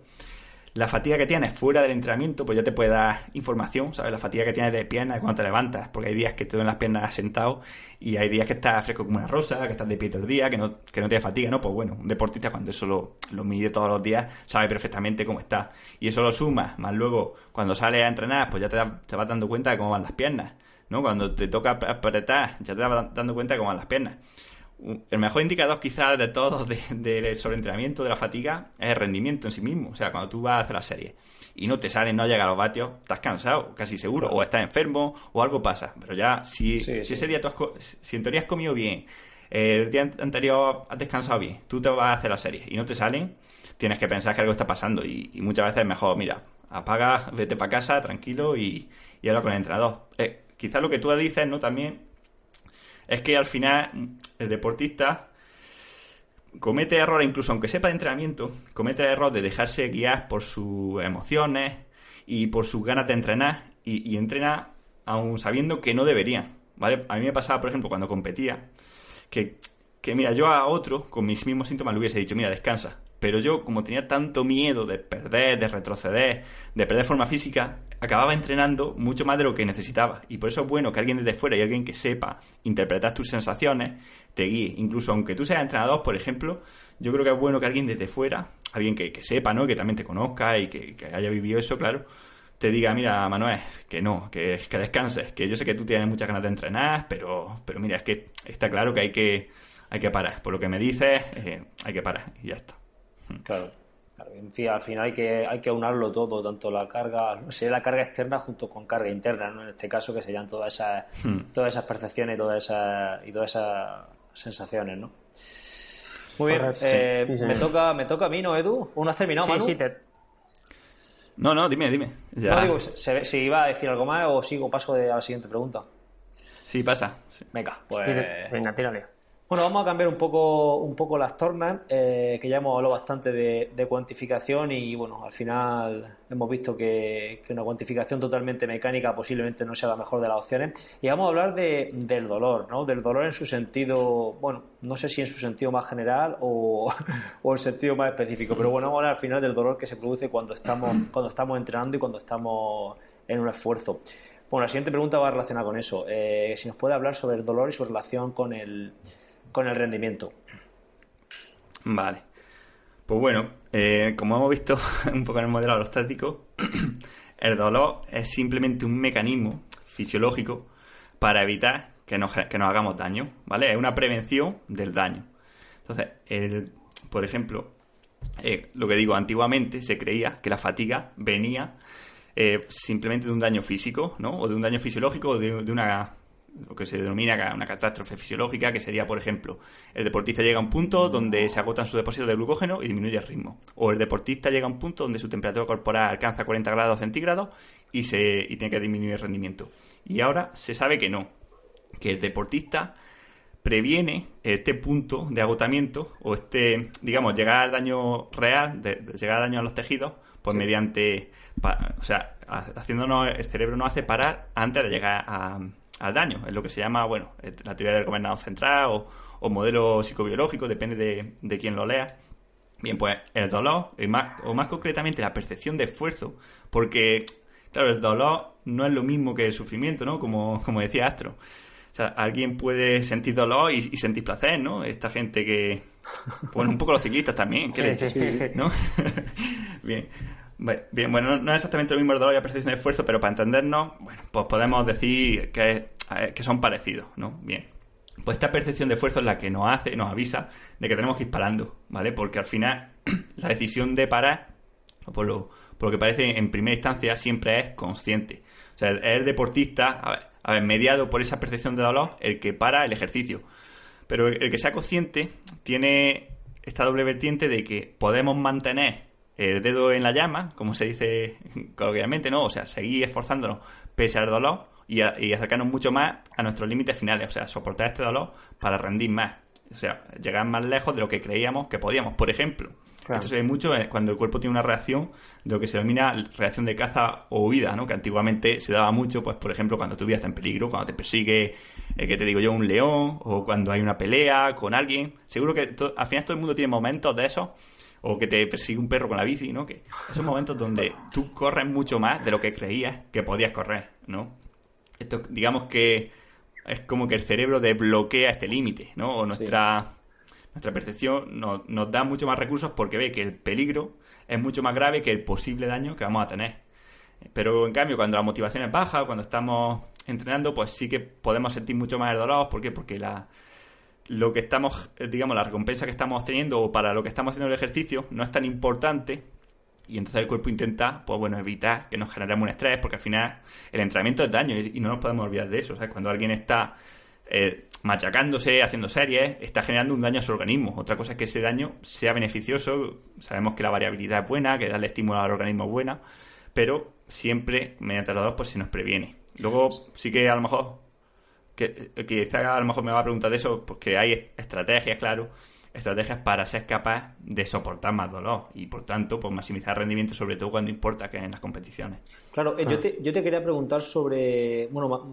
La fatiga que tienes fuera del entrenamiento, pues ya te puede dar información, ¿sabes? La fatiga que tienes de piernas cuando te levantas, porque hay días que te duelen las piernas sentado y hay días que estás fresco como una rosa, que estás de pie todo el día, que no, que no tienes fatiga, ¿no? Pues bueno, un deportista cuando eso lo, lo mide todos los días sabe perfectamente cómo está. Y eso lo sumas, más luego cuando sales a entrenar, pues ya te, te vas dando cuenta de cómo van las piernas ¿no? Cuando te toca apretar, ya te vas dando cuenta de cómo van las piernas. El mejor indicador quizás de todos del de sobreentrenamiento, de la fatiga, es el rendimiento en sí mismo. O sea, cuando tú vas a hacer la serie y no te salen, no llega a los vatios, estás cansado, casi seguro, o estás enfermo, o algo pasa. Pero ya, si, si ese día tú has, si en teoría has comido bien, el día anterior has descansado bien, tú te vas a hacer la serie y no te salen, tienes que pensar que algo está pasando. Y, muchas veces es mejor, mira, apaga, vete para casa, tranquilo y, y habla con el entrenador. Eh, quizás lo que tú dices, ¿no? También es que al final el deportista comete errores, incluso aunque sepa de entrenamiento, comete el error de dejarse guiar por sus emociones y por sus ganas de entrenar y, entrena aún sabiendo que no debería, ¿vale? A mí me pasaba, por ejemplo, cuando competía, que, que mira, yo a otro con mis mismos síntomas le hubiese dicho, mira, descansa. Pero yo, como tenía tanto miedo de perder, de retroceder, de perder forma física, acababa entrenando mucho más de lo que necesitaba. Y por eso es bueno que alguien desde fuera y alguien que sepa interpretar tus sensaciones te guíe. Incluso aunque tú seas entrenador, por ejemplo, yo creo que es bueno que alguien desde fuera, alguien que, sepa, ¿no? Que también te conozca y que, haya vivido eso, claro, te diga, mira, Manuel, que no, que, que descanses, que yo sé que tú tienes muchas ganas de entrenar, pero, pero mira, es que está claro que hay que, hay que parar. Por lo que me dices, eh, hay que parar y ya está. Claro. En fin, al final hay que, hay que unarlo todo, tanto la carga, no sé, la carga externa junto con carga interna, ¿no? En este caso, que serían todas esas, hmm. todas esas percepciones todas esas, y todas esas sensaciones, ¿no? Muy bien, eh, me, toca, me toca a mí, ¿no, Edu? ¿O no has terminado, Manu? No, no, dime, dime. No, digo, si iba a decir algo más o sigo, paso de, a la siguiente pregunta. Sí, pasa. Venga, pues... Venga, tírale. Bueno, vamos a cambiar un poco, un poco las tornas, eh, que ya hemos hablado bastante de, cuantificación y bueno, al final hemos visto que, una cuantificación totalmente mecánica posiblemente no sea la mejor de las opciones. Y vamos a hablar de, del dolor, ¿no? Del dolor en su sentido, bueno, no sé si en su sentido más general o, o el sentido más específico, pero bueno, vamos a hablar al final del dolor que se produce cuando estamos, cuando estamos entrenando y cuando estamos en un esfuerzo. Bueno, la siguiente pregunta va relacionada con eso. Eh, si nos puede hablar sobre el dolor y su relación con el con el rendimiento. Vale. Pues bueno, eh, como hemos visto un poco en el modelo alostático, el dolor es simplemente un mecanismo fisiológico para evitar que nos, que nos hagamos daño, ¿vale? Es una prevención del daño. Entonces, por ejemplo, eh, lo que digo, antiguamente se creía que la fatiga venía eh, simplemente de un daño físico, ¿no? O de un daño fisiológico o de, de una lo que se denomina una catástrofe fisiológica, que sería, por ejemplo, el deportista llega a un punto donde se agotan sus depósitos de glucógeno y disminuye el ritmo. O el deportista llega a un punto donde su temperatura corporal alcanza 40 grados centígrados y, se, y tiene que disminuir el rendimiento. Y ahora se sabe que no, que el deportista previene este punto de agotamiento o este, digamos, llegar al daño real, de, llegar al daño a los tejidos, pues mediante, o sea, haciéndonos, el cerebro no hace parar antes de llegar a, al daño. Es lo que se llama, bueno, eh, la teoría del gobernador central o, modelo psicobiológico, depende de, de quién lo lea. Bien, pues el dolor, más, o más concretamente la percepción de esfuerzo, porque, claro, el dolor no es lo mismo que el sufrimiento, ¿no? Como, como decía Astro. O sea, alguien puede sentir dolor y, sentir placer, ¿no? Esta gente que... Bueno, un poco los ciclistas también, que ¿no? Bien. Bien, bueno, no es exactamente lo mismo el dolor y la percepción de esfuerzo, pero para entendernos, bueno, pues podemos decir que, que son parecidos, ¿no? Bien. Pues esta percepción de esfuerzo es la que nos hace, nos avisa de que tenemos que ir parando, ¿vale? Porque al final la decisión de parar, por lo, por lo que parece en primera instancia, siempre es consciente. O sea, es el deportista, a ver, a ver, mediado por esa percepción de dolor, el que para el ejercicio. Pero el, que sea consciente tiene esta doble vertiente de que podemos mantener el dedo en la llama, como se dice coloquialmente, ¿no? O sea, seguir esforzándonos pese al dolor y, y acercarnos mucho más a nuestros límites finales, o sea, soportar este dolor para rendir más. O sea, llegar más lejos de lo que creíamos que podíamos. Por ejemplo, esto se ve mucho cuando el cuerpo tiene una reacción de lo que se denomina reacción de caza o huida, ¿no? Que antiguamente se daba mucho, pues por ejemplo, cuando tu vida está en peligro, cuando te persigue, eh, que te digo yo, un león, o cuando hay una pelea con alguien. Seguro que al final todo el mundo tiene momentos de esos, o que te persigue un perro con la bici, ¿no? Que esos momentos donde tú corres mucho más de lo que creías que podías correr, ¿no? Esto, digamos que es como que el cerebro desbloquea este límite, ¿no? O nuestra nuestra percepción nos, nos da mucho más recursos porque ve que el peligro es mucho más grave que el posible daño que vamos a tener. Pero en cambio, cuando la motivación es baja, cuando estamos entrenando, pues sí que podemos sentir mucho más el dolor. ¿Por qué? Porque la, lo que estamos, digamos, la recompensa que estamos teniendo o para lo que estamos haciendo el ejercicio no es tan importante y entonces el cuerpo intenta, pues bueno, evitar que nos generemos un estrés porque al final el entrenamiento es daño y no nos podemos olvidar de eso. Cuando alguien está eh, machacándose, haciendo series, está generando un daño a su organismo. Otra cosa es que ese daño sea beneficioso. Sabemos que la variabilidad es buena, que darle estímulo al organismo es buena, pero siempre, mediante los dos, pues se nos previene. Luego, sí que a lo mejor, que quizá a lo mejor me va a preguntar de eso, porque hay estrategias, claro, estrategias para ser capaz de soportar más dolor y, por tanto, pues maximizar rendimiento, sobre todo cuando importa que en las competiciones. Claro, eh, yo, te, yo te quería preguntar sobre, bueno,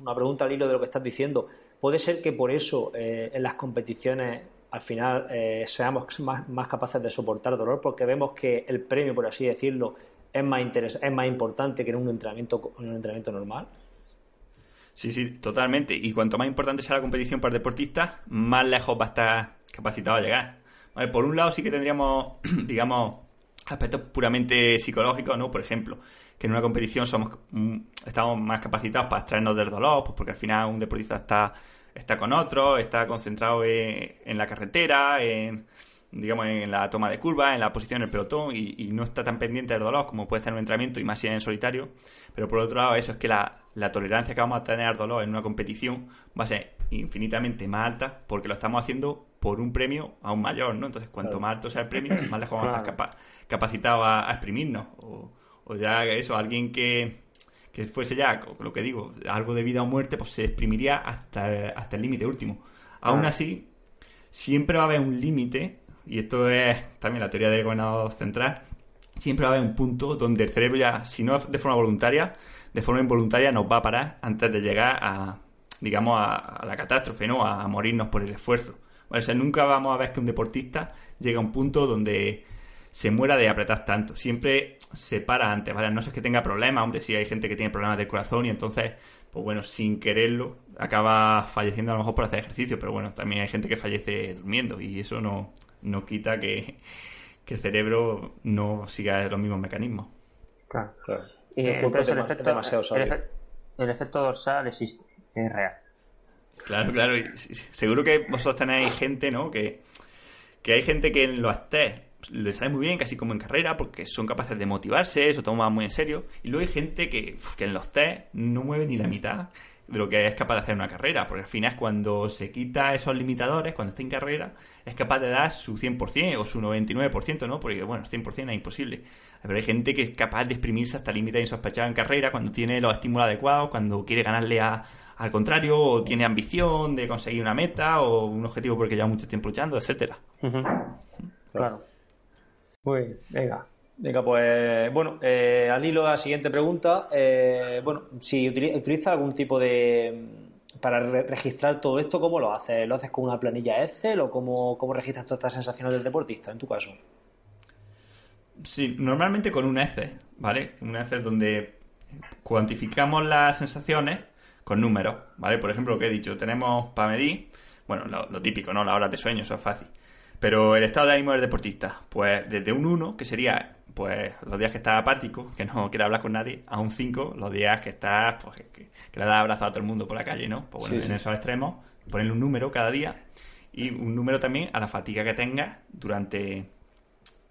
una pregunta al hilo de lo que estás diciendo. ¿Puede ser que por eso eh, en las competiciones al final eh, seamos más, capaces de soportar dolor? Porque vemos que el premio, por así decirlo, es más, es más importante que en un entrenamiento, en un entrenamiento normal. Sí, sí, totalmente. Y cuanto más importante sea la competición para el deportista, más lejos va a estar capacitado a llegar. por un lado sí que tendríamos, digamos, aspectos puramente psicológicos, ¿no? Por ejemplo, que en una competición somos mm, estamos más capacitados para extraernos del dolor, pues porque al final un deportista está, está con otro, está concentrado en, la carretera, en digamos en la toma de curva, en la posición del pelotón y, no está tan pendiente del dolor como puede estar en un entrenamiento y más si en solitario. Pero por otro lado, eso es que la, la tolerancia que vamos a tener al dolor en una competición va a ser infinitamente más alta porque lo estamos haciendo por un premio aún mayor, ¿no? Entonces, cuanto más alto sea el premio, más lejos vamos a estar capacitados a, a exprimirnos. O, o ya eso, alguien que, que fuese ya, lo que digo, algo de vida o muerte, pues se exprimiría hasta, hasta el límite último. Aún ah. así, siempre va a haber un límite, y esto es también la teoría del gobernador central, siempre va a haber un punto donde el cerebro ya, si no de forma voluntaria, de forma involuntaria nos va a parar antes de llegar a, digamos, a, la catástrofe, ¿no? A morirnos por el esfuerzo. O sea, nunca vamos a ver que un deportista llega a un punto donde se muera de apretar tanto. Siempre se para antes, ¿vale? No sé que tenga problemas, hombre, si hay gente que tiene problemas del corazón y entonces, pues bueno, sin quererlo, acaba falleciendo a lo mejor por hacer ejercicio, pero bueno, también hay gente que fallece durmiendo y eso no, no quita que, el cerebro no siga los mismos mecanismos. Claro, claro. Y entonces el efecto, el, efecto dorsal existe, es real. Claro, claro. seguro que vosotros tenéis gente, ¿no? Que, que hay gente que en los test le sale muy bien, casi como en carrera, porque son capaces de motivarse, eso toma muy en serio. Y luego hay gente que, que en los test no mueve ni la mitad de lo que es capaz de hacer una carrera, porque al final cuando se quita esos limitadores, cuando está en carrera, es capaz de dar su 100% o su 99%, ¿no? Porque, bueno, 100% es imposible. Pero hay gente que es capaz de exprimirse hasta límites insospechados en carrera, cuando tiene los estímulos adecuados, cuando quiere ganarle a, al contrario, o tiene ambición de conseguir una meta o un objetivo porque lleva mucho tiempo luchando, etcétera. Claro. Muy venga. Venga, pues bueno, eh, al hilo de la siguiente pregunta, eh, bueno, si utiliza algún tipo de... Para registrar todo esto, ¿cómo lo haces? ¿Lo haces con una planilla Excel o cómo, cómo registras todas estas sensaciones del deportista, en tu caso? Sí, normalmente con un Excel, ¿vale? Un Excel donde cuantificamos las sensaciones con números, ¿vale? Por ejemplo, lo que he dicho, tenemos para medir, bueno, lo, lo típico, ¿no? La hora de sueño, eso es fácil. Pero el estado de ánimo del deportista, pues desde un 1, que sería pues los días que está apático, que no quiere hablar con nadie, a un 5, los días que está, pues que, le da abrazo a todo el mundo por la calle, ¿no? Pues bueno, en esos extremos, ponerle un número cada día y un número también a la fatiga que tenga durante,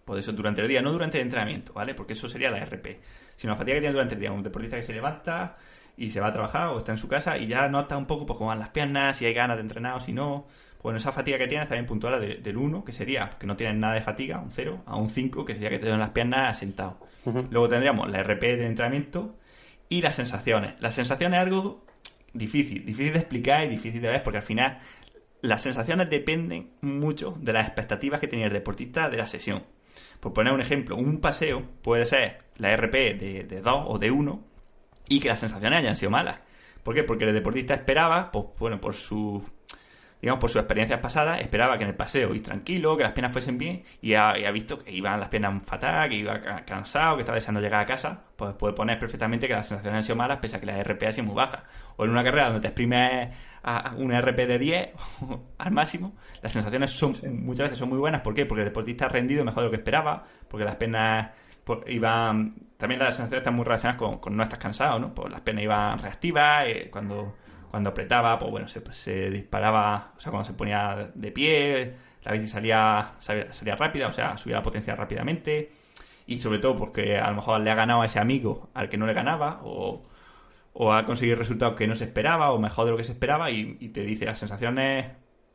pues eso, durante el día, no durante el entrenamiento, ¿vale? Porque eso sería la RP, sino la fatiga que tiene durante el día. Un deportista que se levanta, y se va a trabajar o está en su casa y ya nota un poco pues, cómo van las piernas, si hay ganas de entrenar o si no. Bueno, esa fatiga que tienes también puntual del 1, que sería que no tienes nada de fatiga, un 0, a un 5, que sería que te duelen las piernas sentado. Luego tendríamos la RP de entrenamiento y las sensaciones. Las sensaciones es algo difícil, difícil de explicar y difícil de ver porque al final las sensaciones dependen mucho de las expectativas que tenía el deportista de la sesión. Por poner un ejemplo, un paseo puede ser la RP de, de 2 o de 1 y que las sensaciones hayan sido malas. ¿Por qué? Porque el deportista esperaba, pues bueno, por su digamos, por sus experiencias pasadas, esperaba que en el paseo ir tranquilo, que las piernas fuesen bien, y ha, visto que iban las piernas fatal, que iba cansado, que estaba deseando llegar a casa, pues puede poner perfectamente que las sensaciones han sido malas, pese a que la RP ha sido muy baja. O en una carrera donde te exprimes a una RP de 10 al máximo, las sensaciones son muchas veces son muy buenas. ¿Por qué? Porque el deportista ha rendido mejor de lo que esperaba, porque las piernas iban... También las sensaciones están muy relacionadas con, no estar cansado, ¿no? Pues las piernas iban reactivas, eh, cuando cuando apretaba, pues bueno, se, disparaba, o sea, cuando se ponía de pie, la bici salía, salía, rápida, o sea, subía la potencia rápidamente. Y sobre todo porque a lo mejor le ha ganado a ese amigo al que no le ganaba, o, o ha conseguido resultados que no se esperaba, o mejor de lo que se esperaba, y, te dice las sensaciones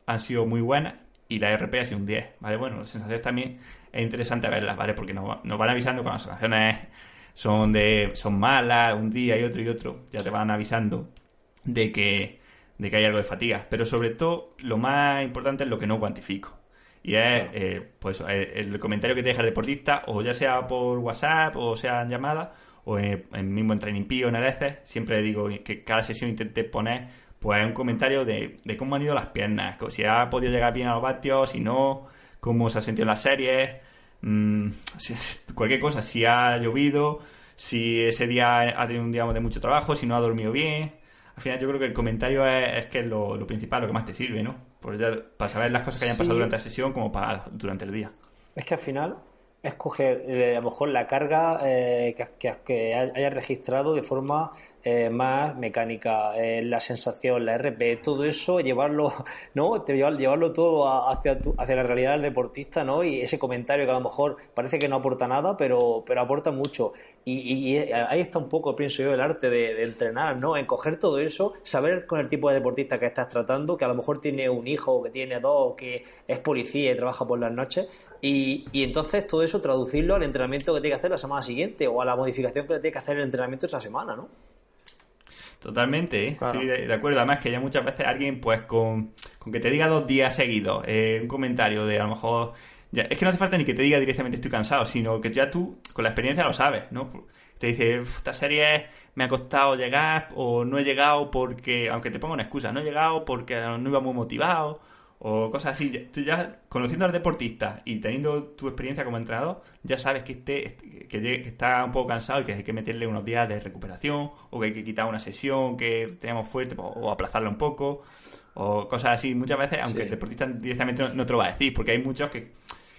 han sido muy buenas y la RP ha sido un 10, ¿vale? Bueno, las sensaciones también es interesante verlas, ¿vale? Porque nos, nos van avisando cuando las sensaciones son de son malas, un día y otro y otro, ya te van avisando de que, de que hay algo de fatiga. Pero sobre todo, lo más importante es lo que no cuantifico. Y es eh, pues, eh, el comentario que te deja el deportista, o ya sea por WhatsApp, o sea en llamada, o en, mismo en Training Pio, en el ECE, siempre digo que cada sesión intente poner pues un comentario de, cómo han ido las piernas, si ha podido llegar bien a los vatios, si no, cómo se ha sentido en las series, mm, cualquier cosa, si ha llovido, si ese día ha tenido un día de mucho trabajo, si no ha dormido bien, al final yo creo que el comentario es, que es lo, principal, lo que más te sirve, ¿no? para saber las cosas que hayan pasado durante la sesión como para durante el día. Es que al final es coger eh, a lo mejor la carga eh, que, que, hayas registrado de forma eh, más mecánica, eh, la sensación, la RP, todo eso, llevarlo, ¿no? llevarlo todo hacia, hacia la realidad del deportista, ¿no? Y ese comentario que a lo mejor parece que no aporta nada, pero, pero aporta mucho. Y, ahí está un poco, pienso yo, el arte de, entrenar, ¿no? En coger todo eso, saber con el tipo de deportista que estás tratando, que a lo mejor tiene un hijo, que tiene dos, que es policía y trabaja por las noches, y, y, entonces todo eso traducirlo al entrenamiento que tiene que hacer la semana siguiente o a la modificación que tiene que hacer el entrenamiento esa semana, ¿no? Totalmente, ¿eh? estoy de, acuerdo. Además que ya muchas veces alguien, pues con, que te diga dos días seguidos, eh, un comentario de a lo mejor... es que no hace falta ni que te diga directamente estoy cansado, sino que ya tú con la experiencia lo sabes, ¿no? Te dice, esta serie me ha costado llegar o no he llegado porque, aunque te ponga una excusa, no he llegado porque no iba muy motivado o cosas así. Tú ya, conociendo al deportista y teniendo tu experiencia como entrenador, ya sabes que, esté, que, está un poco cansado y que hay que meterle unos días de recuperación, o que hay que quitar una sesión que tenemos fuerte, o, aplazarla un poco, o cosas así. Muchas veces, aunque el deportista directamente no, te lo va a decir, porque hay muchos que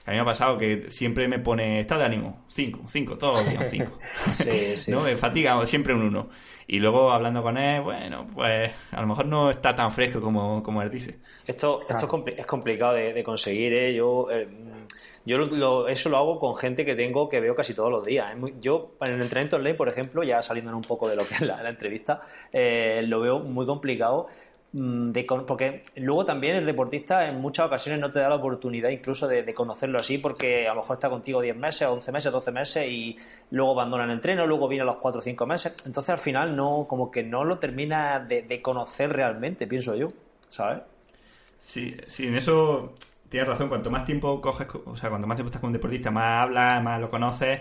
a mí me ha pasado que siempre me pone estado de ánimo, 5, 5, todos los días 5. sí, sí. ¿No? Me fatiga siempre un 1. Y luego hablando con él, bueno, pues a lo mejor no está tan fresco como, como él dice. Esto, esto es, complicado de, conseguir, ¿eh? Yo, eh, yo eso lo hago con gente que tengo que veo casi todos los días. yo, en el entrenamiento online, por ejemplo, ya saliendo un poco de lo que es la, entrevista, eh, lo veo muy complicado de, porque luego también el deportista en muchas ocasiones no te da la oportunidad incluso de, conocerlo así porque a lo mejor está contigo 10 meses, 11 meses, 12 meses y luego abandona el entreno, luego viene a los 4 o 5 meses. Entonces al final no, como que no lo termina de, conocer realmente, pienso yo, ¿sabes? Sí, sí, en eso tienes razón. Cuanto más tiempo coges, o sea, cuanto más tiempo estás con un deportista, más hablas, más lo conoces,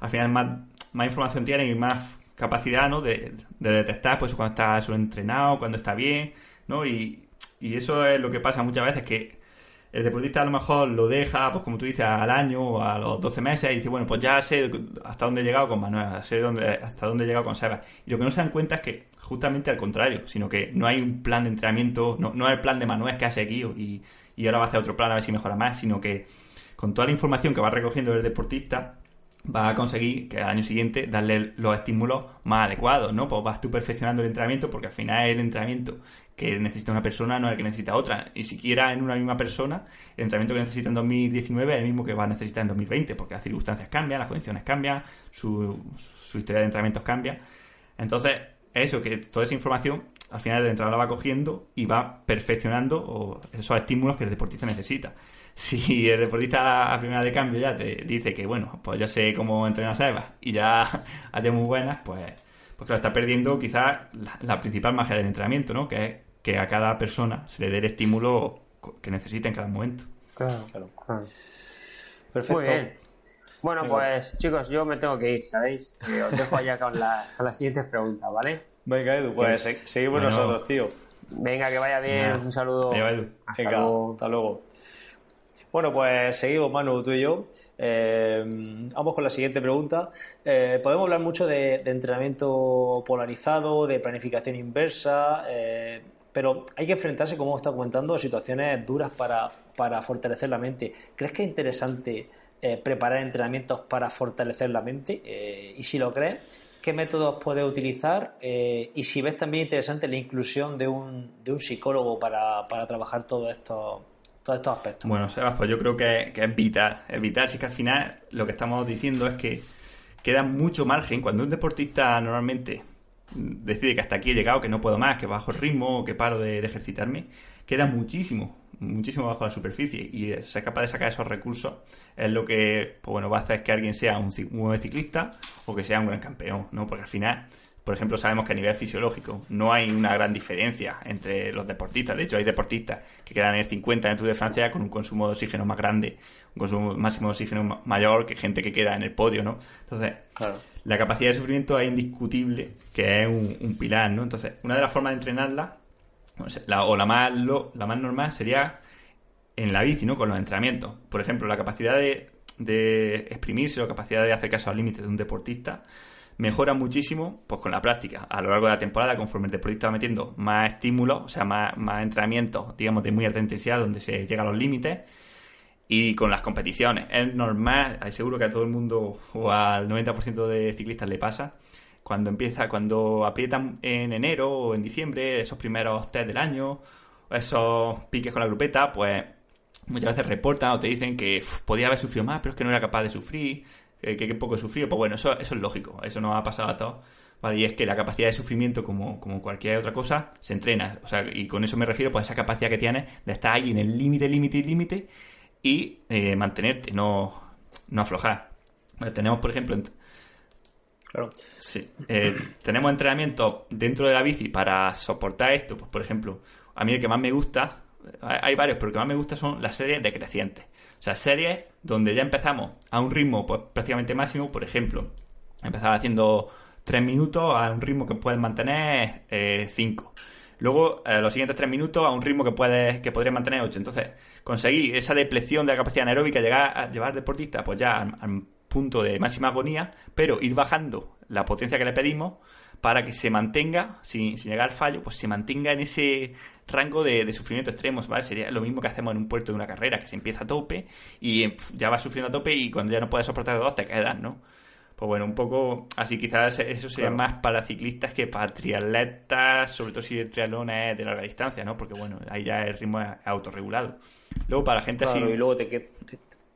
al final más, más información tienes y más capacidad ¿no? de, de detectar pues cuando está solo entrenado, cuando está bien ¿no? Y, y eso es lo que pasa muchas veces, que el deportista a lo mejor lo deja, pues como tú dices, al año o a los 12 meses y dice, bueno, pues ya sé hasta dónde he llegado con Manuel, sé dónde, hasta dónde he llegado con Seba. Y lo que no se dan cuenta es que justamente al contrario, sino que no hay un plan de entrenamiento, no, no es el plan de Manuel que ha seguido y, y ahora va a hacer otro plan a ver si mejora más, sino que con toda la información que va recogiendo el deportista, va a conseguir que al año siguiente darle los estímulos más adecuados, ¿no? Pues vas tú perfeccionando el entrenamiento porque al final el entrenamiento que necesita una persona no es el que necesita otra. Y siquiera en una misma persona, el entrenamiento que necesita en 2019 es el mismo que va a necesitar en 2020 porque las circunstancias cambian, las condiciones cambian, su, su historia de entrenamientos cambia. Entonces, eso, que toda esa información al final el entrenador la va cogiendo y va perfeccionando esos estímulos que el deportista necesita. Si el deportista a primera de cambio ya te dice que, bueno, pues ya sé cómo entrenar a y ya hace muy buenas, pues, pues claro, está perdiendo quizás la, principal magia del entrenamiento, ¿no? Que es que a cada persona se le dé el estímulo que necesita en cada momento. Claro, claro. Perfecto. Bueno, pues chicos, yo me tengo que ir, ¿sabéis? Eh, os dejo allá con las, con las siguientes preguntas, ¿vale? Venga, Edu, pues seguimos nosotros, tío. Venga, que vaya bien. Un saludo. Venga, Edu. Hasta, Venga, luego. hasta luego. Bueno, pues seguimos, Manu, tú y yo. Eh, vamos con la siguiente pregunta. Eh, podemos hablar mucho de, entrenamiento polarizado, de planificación inversa, eh, pero hay que enfrentarse, como estado comentando, a situaciones duras para, para fortalecer la mente. ¿Crees que es interesante preparar entrenamientos para fortalecer la mente? y si lo crees, qué métodos puedes utilizar eh, y si ves también interesante la inclusión de un, de un psicólogo para, para trabajar todo esto, todos estos aspectos. Bueno, Sebas, pues yo creo que, es vital. Es vital, si es que al final lo que estamos diciendo es que queda mucho margen cuando un deportista normalmente decide que hasta aquí he llegado, que no puedo más, que bajo el ritmo, que paro de, ejercitarme, queda muchísimo, muchísimo bajo la superficie y ser capaz de sacar esos recursos es lo que pues bueno, va a hacer que alguien sea un, buen ciclista o que sea un gran campeón, ¿no? Porque al final, por ejemplo, sabemos que a nivel fisiológico no hay una gran diferencia entre los deportistas. De hecho, hay deportistas que quedan en el 50 en el Tour de Francia con un consumo de oxígeno más grande, un consumo máximo de oxígeno mayor que gente que queda en el podio, ¿no? Entonces, la capacidad de sufrimiento es indiscutible que es un, pilar, ¿no? Entonces, una de las formas de entrenarla, o la más, la más normal sería en la bici, ¿no? Con los entrenamientos. Por ejemplo, la capacidad de, de exprimirse o capacidad de hacer caso al límite de un deportista mejora muchísimo pues con la práctica. A lo largo de la temporada, conforme el deportista va metiendo más estímulos, o sea, más, más entrenamientos, digamos, de muy alta intensidad, donde se llega a los límites, y con las competiciones. Es normal, seguro que a todo el mundo o al 90% de ciclistas le pasa, cuando empieza, cuando aprietan en enero o en diciembre, esos primeros test del año, esos piques con la grupeta, pues muchas veces reportan o te dicen que podía haber sufrido más, pero es que no era capaz de sufrir, que, que, poco sufrido. Pues bueno, eso, eso es lógico, eso no ha pasado a todos. Y es que la capacidad de sufrimiento, como, como cualquier otra cosa, se entrena. O sea, y con eso me refiero pues, a esa capacidad que tienes de estar ahí en el límite, límite, límite y eh, mantenerte, no, no aflojar. tenemos, por ejemplo, Claro. Sí. Eh, tenemos entrenamiento dentro de la bici para soportar esto. Pues, por ejemplo, a mí el que más me gusta hay varios, pero lo que más me gusta son las series decrecientes. O sea, series donde ya empezamos a un ritmo pues, prácticamente máximo, por ejemplo, empezar haciendo 3 minutos a un ritmo que puedes mantener 5. Eh, Luego, eh, los siguientes 3 minutos a un ritmo que puedes que podrías mantener 8. Entonces, conseguir esa depleción de la capacidad anaeróbica, llegar a llevar al deportista pues ya al punto de máxima agonía, pero ir bajando la potencia que le pedimos para que se mantenga, sin, llegar al fallo, pues se mantenga en ese rango de, sufrimiento extremos, ¿vale? Sería lo mismo que hacemos en un puerto de una carrera, que se empieza a tope y ya va sufriendo a tope y cuando ya no puedes soportar dos te quedas, ¿no? Pues bueno, un poco así quizás eso sería más para ciclistas que para triatletas, sobre todo si el triatlón es de larga distancia, ¿no? Porque bueno, ahí ya el ritmo es autorregulado. Luego para gente así... Y luego te,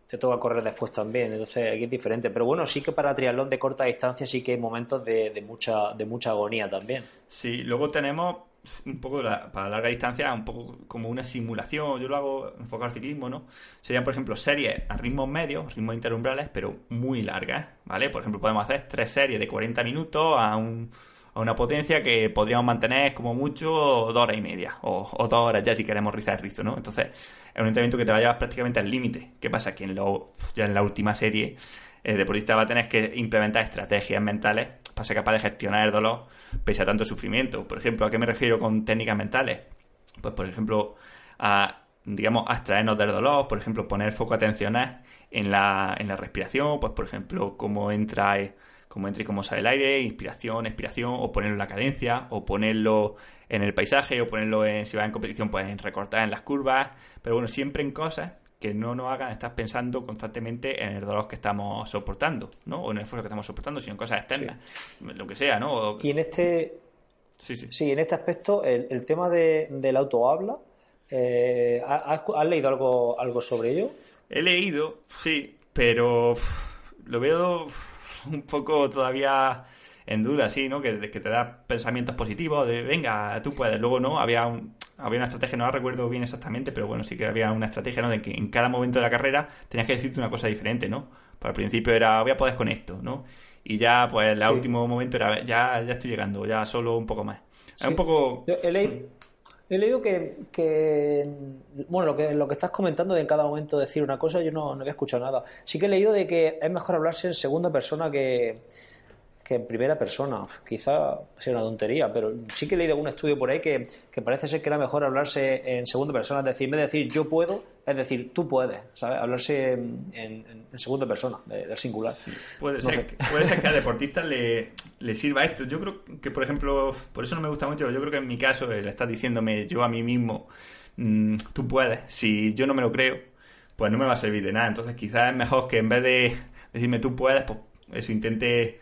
te toca correr después también, entonces aquí es diferente. Pero bueno, sí que para triatlón de corta distancia sí que hay momentos de, mucha, de mucha agonía también. Sí, luego tenemos un poco para larga distancia, un poco como una simulación, yo lo hago enfocado al ciclismo, ¿no? Serían, por ejemplo, series a ritmos medios, ritmos interumbrales, pero muy largas, ¿vale? Por ejemplo, podemos hacer tres series de 40 minutos a un a una potencia que podríamos mantener como mucho dos horas y media o, dos horas ya si queremos rizar el rizo, ¿no? Entonces es un entrenamiento que te va a llevar prácticamente al límite. ¿Qué pasa? Que en lo, ya en la última serie el deportista va a tener que implementar estrategias mentales para ser capaz de gestionar el dolor pese a tanto sufrimiento. Por ejemplo, ¿a qué me refiero con técnicas mentales? Pues por ejemplo, a digamos, abstraernos del dolor, por ejemplo, poner foco atencional en la, en la respiración, pues por ejemplo, cómo entra como entre y cómo sale el aire, inspiración, expiración, o ponerlo en la cadencia, o ponerlo en el paisaje, o ponerlo en, si va en competición, pues en recortar en las curvas, pero bueno, siempre en cosas que no nos hagan estar pensando constantemente en el dolor que estamos soportando, ¿no? O en el esfuerzo que estamos soportando, sino en cosas externas, lo que sea, ¿no? Y en este... Sí, sí. sí, en este aspecto, el, tema de, del autohabla, eh, ¿has, leído algo, algo sobre ello? He leído, sí, pero lo veo un poco todavía en duda, sí, ¿no? Que, que te da pensamientos positivos de, venga, tú puedes. Luego, ¿no? Había, un, había una estrategia, no la recuerdo bien exactamente, pero bueno, sí que había una estrategia, ¿no? De que en cada momento de la carrera tenías que decirte una cosa diferente, ¿no? Pues al principio era, voy a poder con esto, ¿no? Y ya, pues, el último momento era, ya, ya estoy llegando, ya solo un poco más. Es un poco... He leído, que, que, bueno, lo que, lo que estás comentando de en cada momento decir una cosa, yo no, no había escuchado nada. Sí que he leído de que es mejor hablarse en segunda persona que, que en primera persona. Quizá sea una tontería, pero sí que he leído algún estudio por ahí que, parece ser que era mejor hablarse en segunda persona, es decir, en vez de decir yo puedo, es decir, tú puedes, ¿sabes? Hablarse en, segunda persona, del singular. Puede, ser, puede ser que al deportista le, le, sirva esto. Yo creo que, por ejemplo, por eso no me gusta mucho, yo creo que en mi caso le estás diciéndome yo a mí mismo, mm, tú puedes, si yo no me lo creo, pues no me va a servir de nada. Entonces quizás es mejor que en vez de decirme tú puedes, pues eso intente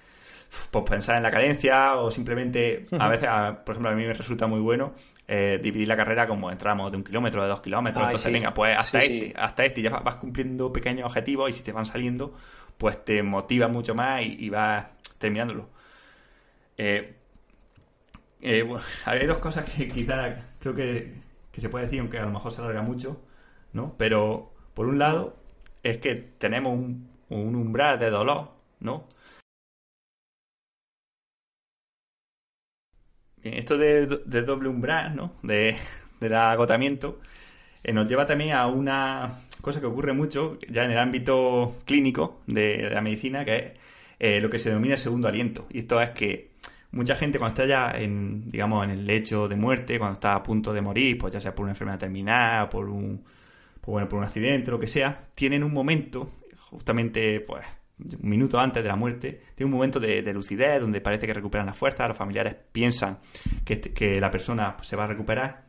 pues pensar en la cadencia o simplemente, a veces, por ejemplo, a mí me resulta muy bueno eh, dividir la carrera como entramos de un kilómetro, de dos kilómetros, entonces venga, pues hasta este, hasta este, ya vas cumpliendo pequeños objetivos y si te van saliendo, pues te motiva mucho más y, vas terminándolo. Eh, eh, hay dos cosas que quizás creo que, que se puede decir, aunque a lo mejor se alarga mucho, ¿no? Pero, por un lado, es que tenemos un, un umbral de dolor, ¿no? Esto de, doble umbral, ¿no? De, del agotamiento, eh, nos lleva también a una cosa que ocurre mucho ya en el ámbito clínico de, la medicina, que es eh, lo que se denomina el segundo aliento. Y esto es que mucha gente cuando está ya en, digamos, en el lecho de muerte, cuando está a punto de morir, pues ya sea por una enfermedad terminal, por un, pues bueno, por un accidente, lo que sea, tienen un momento, justamente, pues, un minuto antes de la muerte, tiene un momento de, lucidez donde parece que recuperan la fuerza, los familiares piensan que, este, que la persona se va a recuperar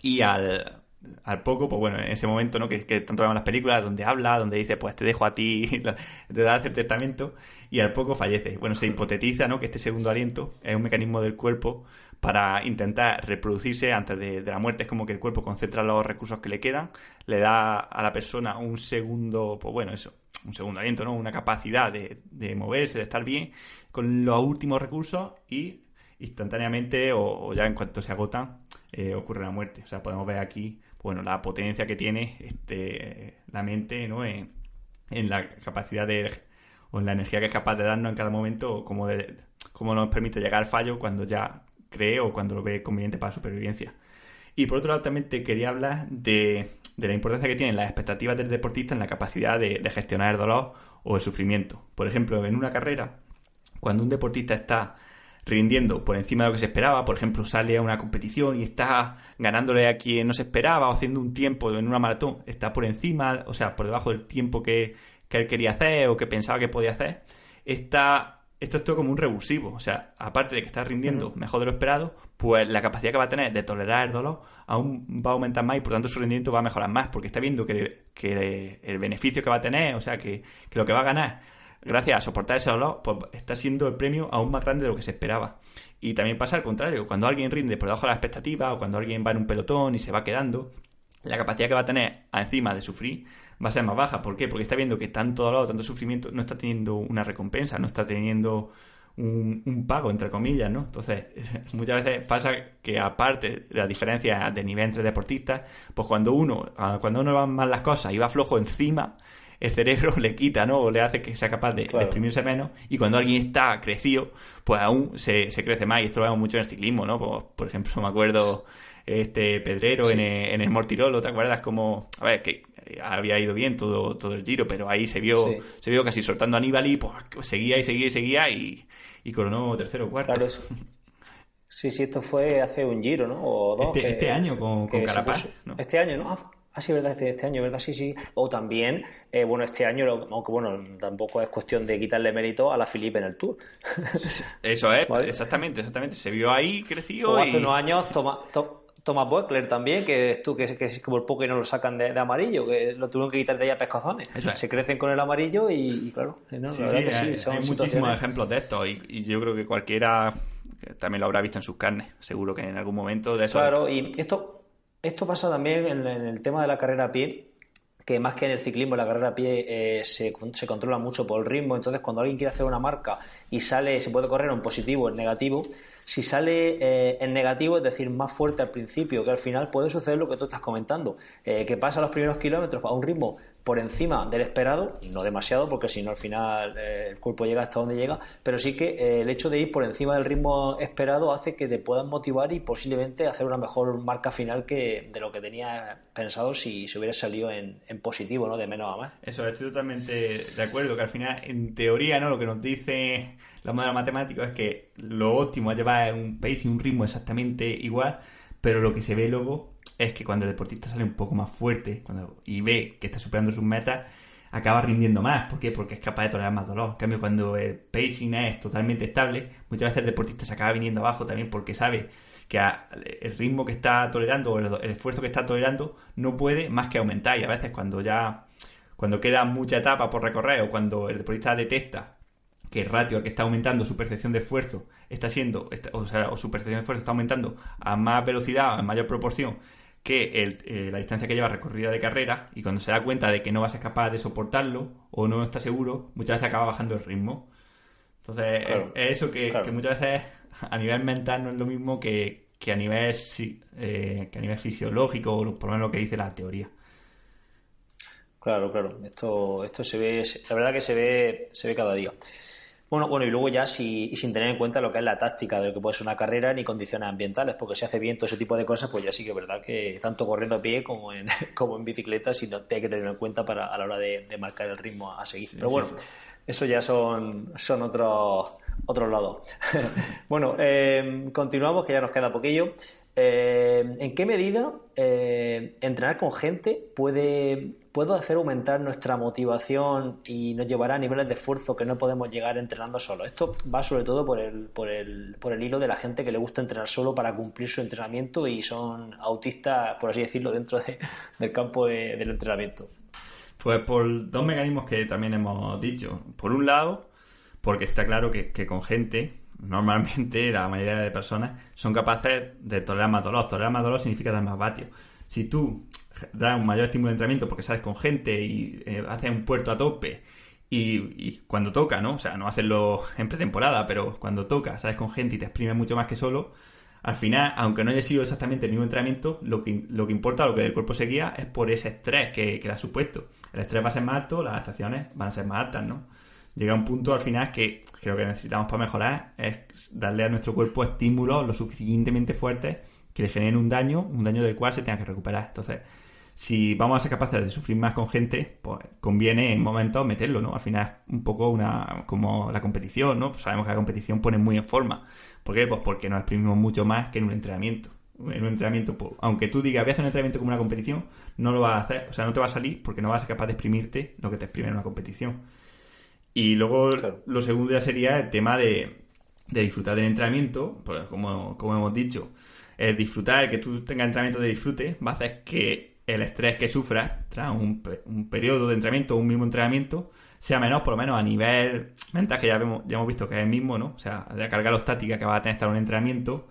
y al, al poco, pues bueno, en ese momento, ¿no? Que, que tanto vemos las películas donde habla, donde dice, pues te dejo a ti, te da el testamento, y al poco fallece. Bueno, se hipotetiza, ¿no? Que este segundo aliento es un mecanismo del cuerpo para intentar reproducirse antes de, la muerte. Es como que el cuerpo concentra los recursos que le quedan, le da a la persona un segundo, pues bueno, eso, un segundo aliento, ¿no? Una capacidad de, de moverse, de estar bien, con los últimos recursos y instantáneamente o, ya en cuanto se agotan eh, ocurre la muerte. O sea, podemos ver aquí, bueno, la potencia que tiene este, la mente, ¿no? En, la capacidad de o en la energía que es capaz de darnos en cada momento, como, de, como nos permite llegar al fallo cuando ya cree o cuando lo ve conveniente para supervivencia. Y por otro lado también te quería hablar de, de la importancia que tienen las expectativas del deportista en la capacidad de, gestionar el dolor o el sufrimiento. Por ejemplo, en una carrera, cuando un deportista está rindiendo por encima de lo que se esperaba, por ejemplo, sale a una competición y está ganándole a quien no se esperaba o haciendo un tiempo en una maratón, está por encima, o sea, por debajo del tiempo que, que él quería hacer o que pensaba que podía hacer, está esto es todo como un revulsivo. O sea, aparte de que está rindiendo mejor de lo esperado, pues la capacidad que va a tener de tolerar el dolor aún va a aumentar más y por tanto su rendimiento va a mejorar más, porque está viendo que, el beneficio que va a tener, o sea, que, lo que va a ganar gracias a soportar ese dolor, pues está siendo el premio aún más grande de lo que se esperaba. Y también pasa al contrario, cuando alguien rinde por debajo de la expectativa o cuando alguien va en un pelotón y se va quedando, la capacidad que va a tener encima de sufrir va a ser más baja. ¿Por qué? Porque está viendo que tanto dolor, tanto sufrimiento no está teniendo una recompensa, no está teniendo un, pago, entre comillas, ¿no? Entonces, muchas veces pasa que aparte de la diferencia de nivel entre deportistas, pues cuando uno, cuando uno va mal las cosas y va flojo encima, el cerebro le quita, ¿no? O le hace que sea capaz de, exprimirse menos. Y cuando alguien está crecido, pues aún se, se, crece más. Y esto lo vemos mucho en el ciclismo, ¿no? Pues, por ejemplo, me acuerdo este Pedrero en, el, en el Mortirolo, ¿te acuerdas? Como, a ver, que había ido bien todo, todo el giro, pero ahí se vio, se vio casi soltando a Aníbal y pues, seguía y seguía y seguía y, y coronó tercero o cuarto. Claro, Sí, sí, esto fue hace un giro, ¿no? O dos, este, este año con, con Carapaz. Este año, ¿no? Ah, ah sí, verdad, este, este, año, ¿verdad? Sí, sí. O también, eh, bueno, este año, aunque bueno, tampoco es cuestión de quitarle mérito a la Filipe en el Tour. Eso es, exactamente, exactamente. Se vio ahí, creció. O hace unos años, toma, Thomas Buckler también, que es tú, que, es como el poco y no lo sacan de, amarillo, que lo tuvieron que quitar de ahí a pescozones. Se crecen con el amarillo y, claro, ¿no? sí, sí, hay, muchísimos ejemplos de esto y, yo creo que cualquiera también lo habrá visto en sus carnes, seguro que en algún momento de eso. Claro, y esto, esto pasa también en, el tema de la carrera a pie, que más que en el ciclismo, la carrera a pie eh, se, se, controla mucho por el ritmo. Entonces, cuando alguien quiere hacer una marca y sale, se puede correr en positivo o en negativo, si sale eh, en negativo, es decir, más fuerte al principio, que al final puede suceder lo que tú estás comentando, eh, que pasa los primeros kilómetros a un ritmo por encima del esperado, no demasiado, porque si no al final eh, el cuerpo llega hasta donde llega, pero sí que eh, el hecho de ir por encima del ritmo esperado hace que te puedan motivar y posiblemente hacer una mejor marca final que de lo que tenías pensado si se hubiera salido en, positivo, ¿no? De menos a más. Eso, estoy totalmente de acuerdo, que al final, en teoría, ¿no? Lo que nos dice la modelo matemático es que lo óptimo es llevar un pace y un ritmo exactamente igual, pero lo que se ve luego es que cuando el deportista sale un poco más fuerte cuando, y ve que está superando sus metas, acaba rindiendo más. ¿Por qué? Porque es capaz de tolerar más dolor. En cambio, cuando el pacing es totalmente estable, muchas veces el deportista se acaba viniendo abajo también porque sabe que el ritmo que está tolerando o el, esfuerzo que está tolerando no puede más que aumentar. Y a veces cuando ya cuando queda mucha etapa por recorrer o cuando el deportista detecta que el ratio al que está aumentando su percepción de esfuerzo está siendo, o sea, o su percepción de esfuerzo está aumentando a más velocidad, en mayor proporción que eh, la distancia que lleva recorrida de carrera y cuando se da cuenta de que no va a ser capaz de soportarlo o no está seguro, muchas veces acaba bajando el ritmo. Entonces, es, eso que, muchas veces a nivel mental no es lo mismo que, a nivel eh, que a nivel fisiológico, o por lo menos lo que dice la teoría. Claro, claro. Esto, esto se ve, la verdad que se ve, se ve cada día. Bueno, bueno, y luego ya si, y sin tener en cuenta lo que es la táctica de lo que puede ser una carrera ni condiciones ambientales, porque si hace bien todo ese tipo de cosas, pues ya sí que es verdad que tanto corriendo a pie como en, como en bicicleta, si no, hay que tenerlo en cuenta para, a la hora de, marcar el ritmo a seguir. Pero bueno, eso ya son, son otros, otros lados. bueno, eh, continuamos, que ya nos queda poquillo. Eh, ¿En qué medida eh, entrenar con gente puede, puede hacer aumentar nuestra motivación y nos llevará a niveles de esfuerzo que no podemos llegar entrenando solo? Esto va sobre todo por el, por el, por el hilo de la gente que le gusta entrenar solo para cumplir su entrenamiento y son autistas, por así decirlo, dentro del campo del entrenamiento. Pues por dos mecanismos que también hemos dicho. Por un lado, porque está claro que, que con gente normalmente la mayoría de personas son capaces de tolerar más dolor. Tolerar más dolor significa dar más vatios. Si tú das un mayor estímulo de entrenamiento porque sales con gente y eh, haces un puerto a tope y, cuando toca, ¿no? O sea, no hacerlo en pretemporada, pero cuando toca, sales con gente y te exprimes mucho más que solo, al final, aunque no haya sido exactamente el mismo entrenamiento, lo que, lo que importa, lo que el cuerpo se guía, es por ese estrés que, que le ha supuesto. El estrés va a ser más alto, las adaptaciones van a ser más altas, ¿no? llega un punto al final que creo que necesitamos para mejorar es darle a nuestro cuerpo estímulos lo suficientemente fuertes que le generen un daño, un daño del cual se tenga que recuperar. Entonces, si vamos a ser capaces de sufrir más con gente, pues conviene en momentos meterlo, ¿no? Al final es un poco una como la competición, ¿no? sabemos que la competición pone muy en forma. ¿Por qué? Pues porque nos exprimimos mucho más que en un entrenamiento. En un entrenamiento, pues, aunque tú digas voy a hacer un entrenamiento como una competición, no lo vas a hacer, o sea, no te va a salir porque no vas a ser capaz de exprimirte lo que te exprime en una competición. Y luego lo segundo ya sería el tema de, disfrutar del entrenamiento, pues como, como hemos dicho, el disfrutar, que tú tengas entrenamiento de disfrute, va a hacer que el estrés que sufras tras un, un periodo de entrenamiento un mismo entrenamiento sea menos, por lo menos a nivel mental, que ya, vemos, ya hemos visto que es el mismo, ¿no? O sea, la carga alostática que va a tener estar un entrenamiento,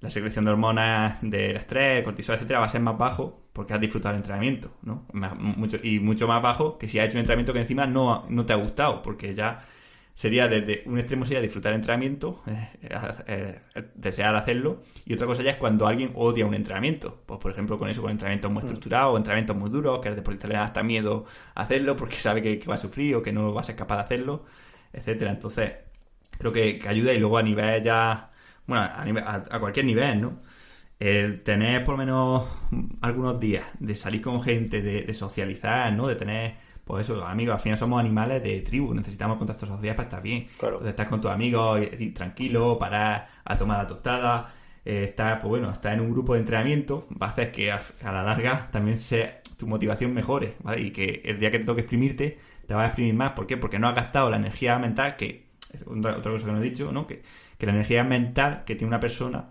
la secreción de hormonas del estrés, cortisol, etcétera, va a ser más bajo porque has disfrutado del entrenamiento, ¿no? Mucho, y mucho más bajo que si has hecho un entrenamiento que encima no, no te ha gustado, porque ya sería desde un extremo sería disfrutar del entrenamiento, eh, eh, desear hacerlo, y otra cosa ya es cuando alguien odia un entrenamiento, pues por ejemplo con eso, con entrenamientos muy mm. estructurados, o entrenamientos muy duros, que el deportista le da hasta miedo hacerlo porque sabe que, va a sufrir o que no va a ser capaz de hacerlo, etcétera. Entonces, creo que, ayuda y luego a nivel ya, bueno, a, a cualquier nivel, ¿no? el tener por lo menos algunos días de salir con gente, de, socializar, ¿no? De tener, pues eso, amigos, al final somos animales de tribu, necesitamos contacto social para estar bien. Claro. Entonces estar con tus amigos y, tranquilo, parar a tomar la tostada, eh, estar, pues bueno, estar en un grupo de entrenamiento va a hacer que a, la larga también sea tu motivación mejore, ¿vale? Y que el día que te toque exprimirte, te vas a exprimir más. ¿Por qué? Porque no has gastado la energía mental que, otra, otra cosa que no he dicho, ¿no? Que, que la energía mental que tiene una persona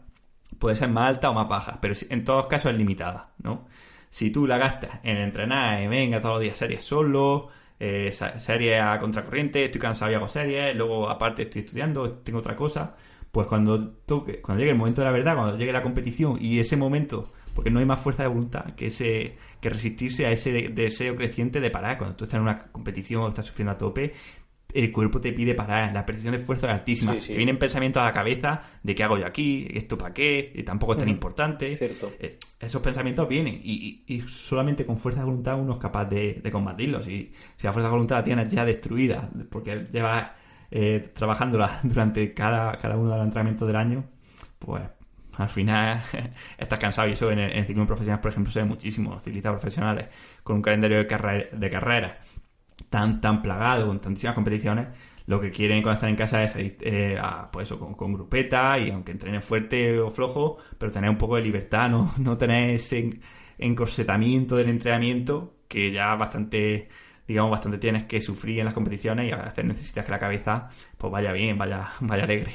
puede ser más alta o más baja, pero en todos casos es limitada, ¿no? Si tú la gastas en entrenar, y venga todos los días series solo, eh, series a contracorriente, estoy cansado y hago series, luego aparte estoy estudiando, tengo otra cosa, pues cuando toque, cuando llegue el momento de la verdad, cuando llegue la competición y ese momento porque no hay más fuerza de voluntad que ese que resistirse a ese deseo creciente de parar. Cuando tú estás en una competición o estás sufriendo a tope, el cuerpo te pide parar, la percepción de esfuerzo es altísima. Te vienen pensamientos a la cabeza de qué hago yo aquí, esto para qué, y tampoco es tan importante. Eh, esos pensamientos vienen y, solamente con fuerza de voluntad uno es capaz de, combatirlos. Y si la fuerza de voluntad la tienes ya destruida, porque llevas eh, trabajándola durante cada, cada uno de los entrenamientos del año, pues al final estás cansado y eso en, el, ciclismo profesional, por ejemplo, se ve muchísimo. Ciclistas profesionales con un calendario de, carrera, de carreras tan, tan plagado con tantísimas competiciones, lo que quieren cuando están en casa es ir eh, pues con, grupeta y aunque entrenen fuerte o flojo, pero tener un poco de libertad, no, no tener ese encorsetamiento del entrenamiento que ya bastante digamos bastante tienes que sufrir en las competiciones y a necesitas que la cabeza pues vaya bien, vaya, vaya alegre.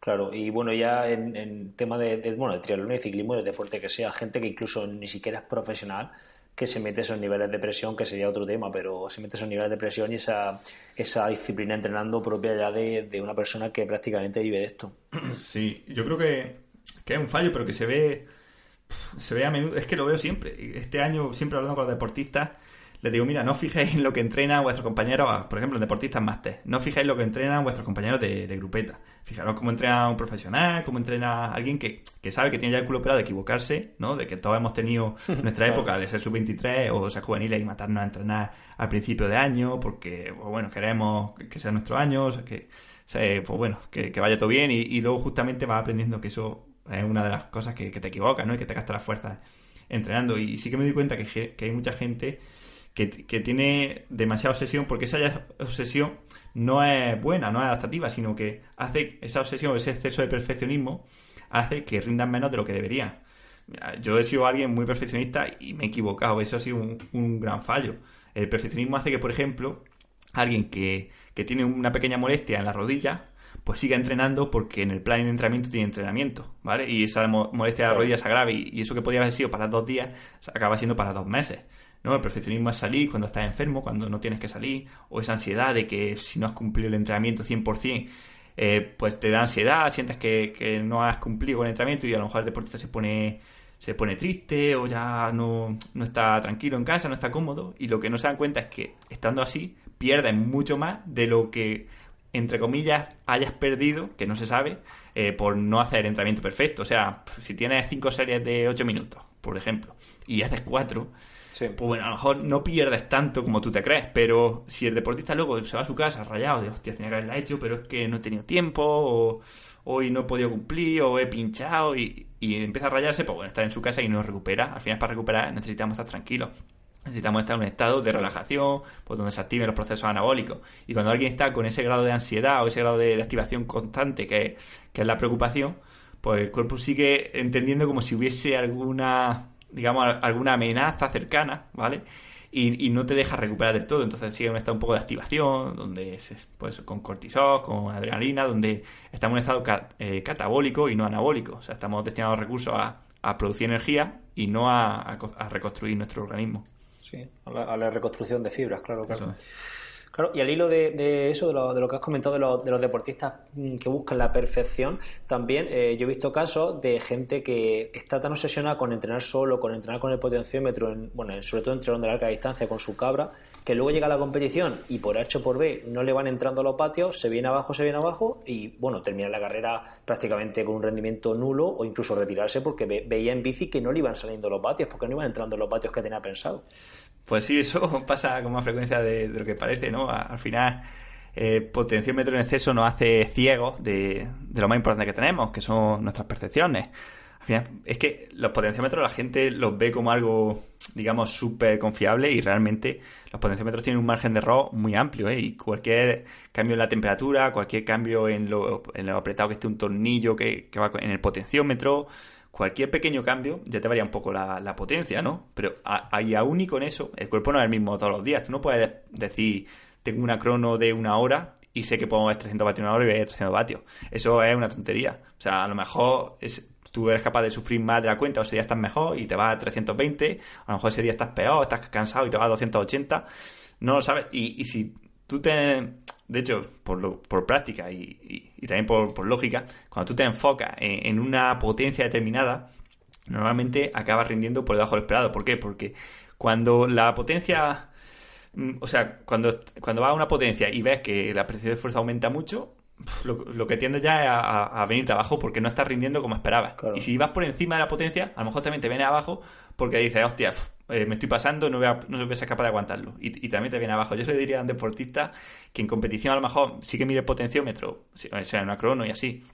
Claro, y bueno, ya en, tema de, bueno, de triatlón y ciclismo, de fuerte que sea, gente que incluso ni siquiera es profesional, que se mete esos niveles de presión, que sería otro tema, pero se mete esos niveles de presión y esa, esa disciplina entrenando propia ya de, una persona que prácticamente vive de esto. Sí, yo creo que, que es un fallo, pero que se ve, se ve a menudo, es que lo veo siempre. Este año, siempre hablando con los deportistas, les digo, mira, no fijéis en lo que entrenan vuestros compañeros, por ejemplo, deportistas máster, no fijéis en lo que entrenan vuestros compañeros de, grupeta. Fijaros cómo entrena un profesional, cómo entrena alguien que, sabe que tiene ya el culo pelado de equivocarse, ¿no? De que todos hemos tenido nuestra época de ser sub-23 o ser juveniles y matarnos a entrenar al principio de año porque, pues bueno, queremos que sea nuestro año, que, pues bueno, que, vaya todo bien y, luego justamente vas aprendiendo que eso es una de las cosas que, te equivocas, ¿no? Y que te gasta las fuerzas entrenando. Y sí que me doy cuenta que, que hay mucha gente que, tiene demasiada obsesión, porque esa obsesión no es buena, no es adaptativa, sino que hace esa obsesión, ese exceso de perfeccionismo, hace que rindan menos de lo que deberían. Yo he sido alguien muy perfeccionista y me he equivocado, eso ha sido un, gran fallo. El perfeccionismo hace que, por ejemplo, alguien que, que tiene una pequeña molestia en la rodilla, pues siga entrenando porque en el plan de entrenamiento tiene entrenamiento, ¿vale? Y esa molestia de la rodilla se agrava y, y eso que podría haber sido para dos días acaba siendo para dos meses. ¿No? El perfeccionismo es salir cuando estás enfermo, cuando no tienes que salir, o esa ansiedad de que si no has cumplido el entrenamiento 100%, eh, pues te da ansiedad, sientes que, no has cumplido el entrenamiento y a lo mejor el deportista se pone se pone triste o ya no, no está tranquilo en casa, no está cómodo y lo que no se dan cuenta es que estando así pierden mucho más de lo que entre comillas hayas perdido, que no se sabe, eh, por no hacer el entrenamiento perfecto. O sea, si tienes cinco series de 8 minutos, por ejemplo, y haces cuatro, pues bueno, a lo mejor no pierdes tanto como tú te crees, pero si el deportista luego se va a su casa rayado de hostia, tenía que haberla hecho, pero es que no he tenido tiempo, o hoy no he podido cumplir, o he pinchado, y, empieza a rayarse, pues bueno, está en su casa y no recupera. Al final, para recuperar, necesitamos estar tranquilos. Necesitamos estar en un estado de relajación, pues donde se activen los procesos anabólicos. Y cuando alguien está con ese grado de ansiedad o ese grado de, activación constante que, que es la preocupación, pues el cuerpo sigue entendiendo como si hubiese alguna digamos, alguna amenaza cercana, ¿vale? Y, no te deja recuperar del todo. Entonces sigue un estado un poco de activación, donde es, pues, con cortisol, con adrenalina, donde estamos en un estado eh, catabólico y no anabólico. O sea, estamos destinando recursos a, producir energía y no a, reconstruir nuestro organismo. Sí, a la, reconstrucción de fibras, claro, claro. Claro, y al hilo de, eso, de lo, de lo, que has comentado de, los deportistas mm, que buscan la perfección, también eh, yo he visto casos de gente que está tan obsesionada con entrenar solo, con entrenar con el potenciómetro, en, bueno, sobre todo entrenando de larga distancia con su cabra, que luego llega a la competición y por H o por B no le van entrando a los patios, se viene abajo, se viene abajo y bueno, termina la carrera prácticamente con un rendimiento nulo o incluso retirarse porque veía en bici que no le iban saliendo los patios, porque no iban entrando los patios que tenía pensado. Pues sí, eso pasa con más frecuencia de, lo que parece, ¿no? Al final, eh, potenciómetro en exceso nos hace ciegos de, lo más importante que tenemos, que son nuestras percepciones. Al final, es que los potenciómetros la gente los ve como algo, digamos, súper confiable y realmente los potenciómetros tienen un margen de error muy amplio, ¿eh? Y cualquier cambio en la temperatura, cualquier cambio en lo, en lo apretado que esté un tornillo que, que va en el potenciómetro, cualquier pequeño cambio ya te varía un poco la, potencia, ¿no? Pero ahí aún y con eso, el cuerpo no es el mismo todos los días. Tú no puedes decir, tengo una crono de una hora y sé que puedo mover 300 vatios una hora y voy a 300 vatios. Eso es una tontería. O sea, a lo mejor es, tú eres capaz de sufrir más de la cuenta o ese día estás mejor y te vas a 320, a lo mejor ese día estás peor, estás cansado y te vas a 280. No lo sabes. Y, y si tú te... De hecho, por, por práctica y, también por, lógica, cuando tú te enfocas en, una potencia determinada, normalmente acaba rindiendo por debajo del esperado. ¿Por qué? Porque cuando la potencia, mm, o sea, cuando, cuando va a una potencia y ves que la presión de fuerza aumenta mucho, lo, que tiende ya es a, a, venirte abajo porque no estás rindiendo como esperabas. Y si vas por encima de la potencia, a lo mejor también te viene abajo porque dices, hostia, eh, me estoy pasando, no voy, a, no voy a ser capaz de aguantarlo. Y, también te viene abajo. Yo se diría a un deportista que en competición a lo mejor sí que mire potenciómetro, o sea, en una crono y así,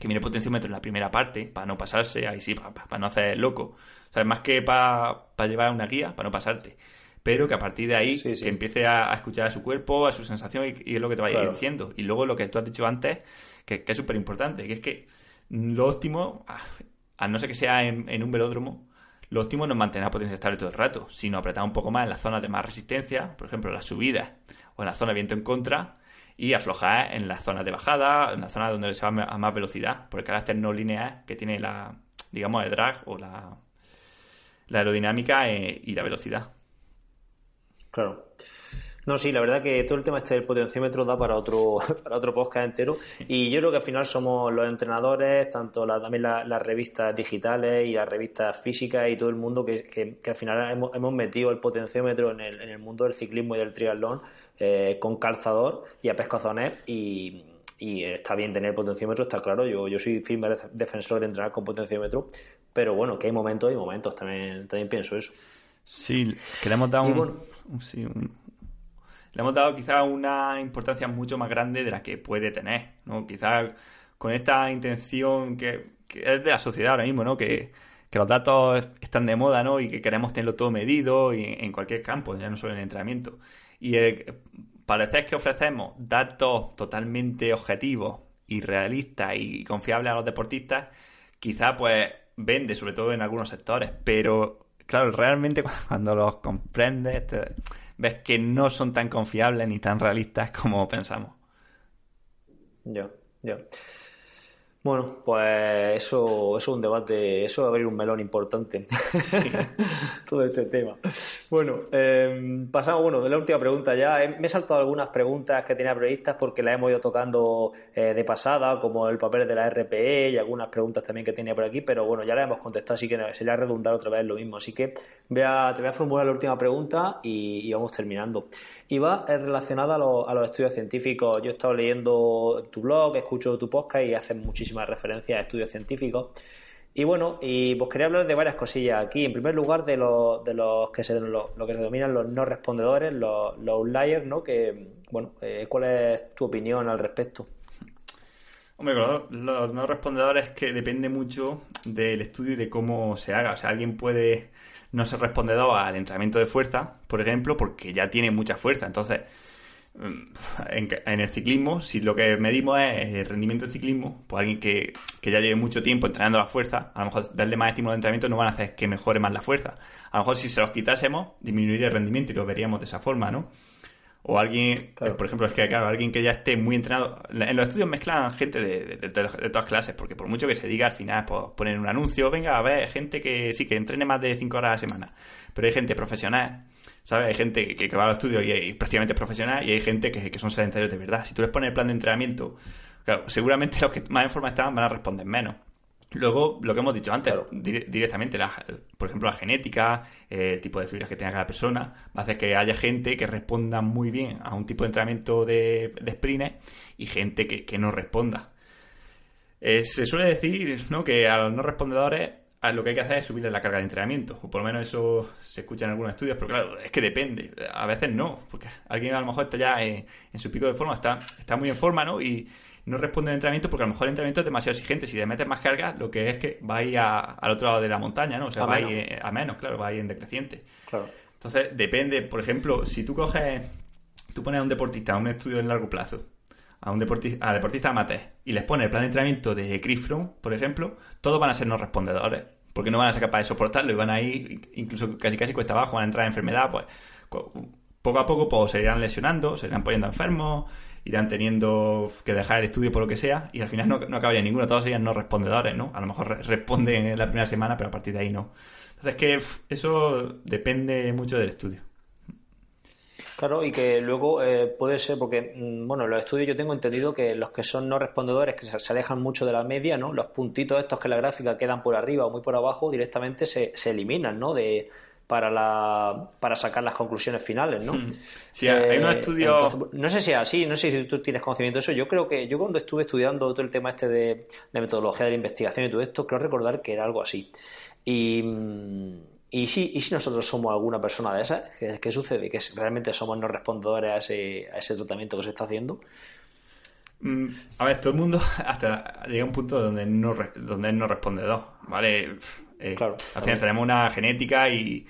que mire potenciómetro en la primera parte, para no pasarse, ahí sí, para, no hacer loco. O sea, más que para, llevar una guía, para no pasarte. Pero que a partir de ahí que empiece a, escuchar a su cuerpo, a su sensación y, es lo que te vaya diciendo. Y luego lo que tú has dicho antes, que, es súper importante, que es que lo óptimo, a, no ser que sea en, un velódromo, lo óptimo no es mantener la potencia estable todo el rato, sino apretar un poco más en las zonas de más resistencia, por ejemplo, las subidas o en la zona de viento en contra, y aflojar en las zonas de bajada, en la zona donde se va a más velocidad, por el carácter no lineal que tiene la, digamos, el drag o la, la aerodinámica eh, y la velocidad. Claro. No, sí, la verdad que todo el tema este del potenciómetro da para otro, para otro podcast entero. Y yo creo que al final somos los entrenadores, tanto también las revistas digitales y las revistas físicas y todo el mundo que, que, al final hemos, hemos, metido el potenciómetro en el, en el mundo del ciclismo y del triatlón eh, con calzador y a pescozones y, está bien tener potenciómetro, está claro, yo, yo soy firme defensor de entrenar con potenciómetro, pero bueno, que hay momentos y momentos, también, también pienso eso. Sí, que le hemos dado le hemos dado quizá una importancia mucho más grande de la que puede tener, ¿no? Quizá con esta intención que, es de la sociedad ahora mismo, ¿no? Que, que los datos están de moda, ¿no? Y que queremos tenerlo todo medido y en cualquier campo, ya no solo en el entrenamiento y eh, parece que ofrecemos datos totalmente objetivos y realistas y confiables a los deportistas, quizá pues vende, sobre todo en algunos sectores, pero claro, realmente cuando los comprendes ves que no son tan confiables ni tan realistas como pensamos. Ya, ya. Bueno, pues eso, es un debate, eso va a abrir un melón importante. Todo ese tema. Bueno, eh, pasamos, bueno, de la última pregunta ya. Me he saltado algunas preguntas que tenía previstas porque las hemos ido tocando eh, de pasada, como el papel de la RPE y algunas preguntas también que tenía por aquí, pero bueno, ya las hemos contestado, así que sería redundar otra vez lo mismo. Así que voy a, te voy a formular la última pregunta y, vamos terminando. Y va relacionada a, a los estudios científicos. Yo he estado leyendo tu blog, escucho tu podcast y haces muchísimo referencias a estudios científicos. Y bueno, y pues quería hablar de varias cosillas aquí. En primer lugar, de, los, de los que se lo, que se denominan los no respondedores, los, los outliers, ¿no? Que, bueno, eh, ¿cuál es tu opinión al respecto? Hombre, los, los no respondedores que depende mucho del estudio y de cómo se haga. O sea, alguien puede no ser respondedor al entrenamiento de fuerza, por ejemplo, porque ya tiene mucha fuerza. Entonces, en, el ciclismo, si lo que medimos es el rendimiento del ciclismo, pues alguien que, ya lleve mucho tiempo entrenando la fuerza, a lo mejor darle más estímulo de entrenamiento no van a hacer que mejore más la fuerza. A lo mejor si se los quitásemos, disminuiría el rendimiento y lo veríamos de esa forma, ¿no? O alguien, por ejemplo, es que claro, alguien que ya esté muy entrenado. En los estudios mezclan gente de, de, todas clases, porque por mucho que se diga al final, pues ponen un anuncio, venga, a ver, gente que sí, que entrene más de 5 horas a la semana. Pero hay gente profesional ¿Sabes? Hay gente que, va al estudio y, es prácticamente profesional y hay gente que, son sedentarios de verdad. Si tú les pones el plan de entrenamiento, claro, seguramente los que más en forma están van a responder menos. Luego, lo que hemos dicho antes, directamente, por ejemplo, la genética, el tipo de fibras que tenga cada persona, va a hacer que haya gente que responda muy bien a un tipo de entrenamiento de, de sprint y gente que, no responda. Eh, se suele decir ¿no? que a los no respondedores lo que hay que hacer es subirle la carga de entrenamiento. O por lo menos eso se escucha en algunos estudios, pero claro, es que depende. A veces no, porque alguien a lo mejor está ya en, su pico de forma, está, está muy en forma, ¿no? Y no responde al entrenamiento porque a lo mejor el entrenamiento es demasiado exigente. Si le metes más carga, lo que es que va a ir al otro lado de la montaña, ¿no? O sea, va a ir a menos, claro, va a ir en decreciente. Claro. Entonces, depende. Por ejemplo, si tú coges, tú pones a un deportista a un estudio en largo plazo, a un deportista, a y les pones el plan de entrenamiento de Chris por ejemplo, todos van a ser no respondedores. Porque no van a ser capaces de soportarlo y van a ir, incluso casi casi cuesta abajo, van a entrar en enfermedad, pues poco a poco pues, se irán lesionando, se irán poniendo enfermos, irán teniendo que dejar el estudio por lo que sea, y al final no, no acabaría ninguno, todos serían no respondedores, ¿no? A lo mejor responden en la primera semana, pero a partir de ahí no. Entonces que eso depende mucho del estudio. Claro, y que luego eh, puede ser, porque, mm, bueno, los estudios yo tengo entendido que los que son no respondedores, que se, alejan mucho de la media, ¿no? Los puntitos estos que en la gráfica quedan por arriba o muy por abajo, directamente se, se eliminan, ¿no? De, para, la, para sacar las conclusiones finales, ¿no? Sí, hay unos eh, no sé si es así, no sé si tú tienes conocimiento de eso. Yo creo que yo cuando estuve estudiando todo el tema este de, de metodología de la investigación y todo esto, creo recordar que era algo así. Y, y si, y si nosotros somos alguna persona de esas, ¿qué, sucede? ¿Que realmente somos no respondedores a ese, a ese tratamiento que se está haciendo? Mm, a ver, todo el mundo hasta llega a un punto donde no, donde es no respondedor, ¿vale? Eh, claro, al final tenemos una genética y,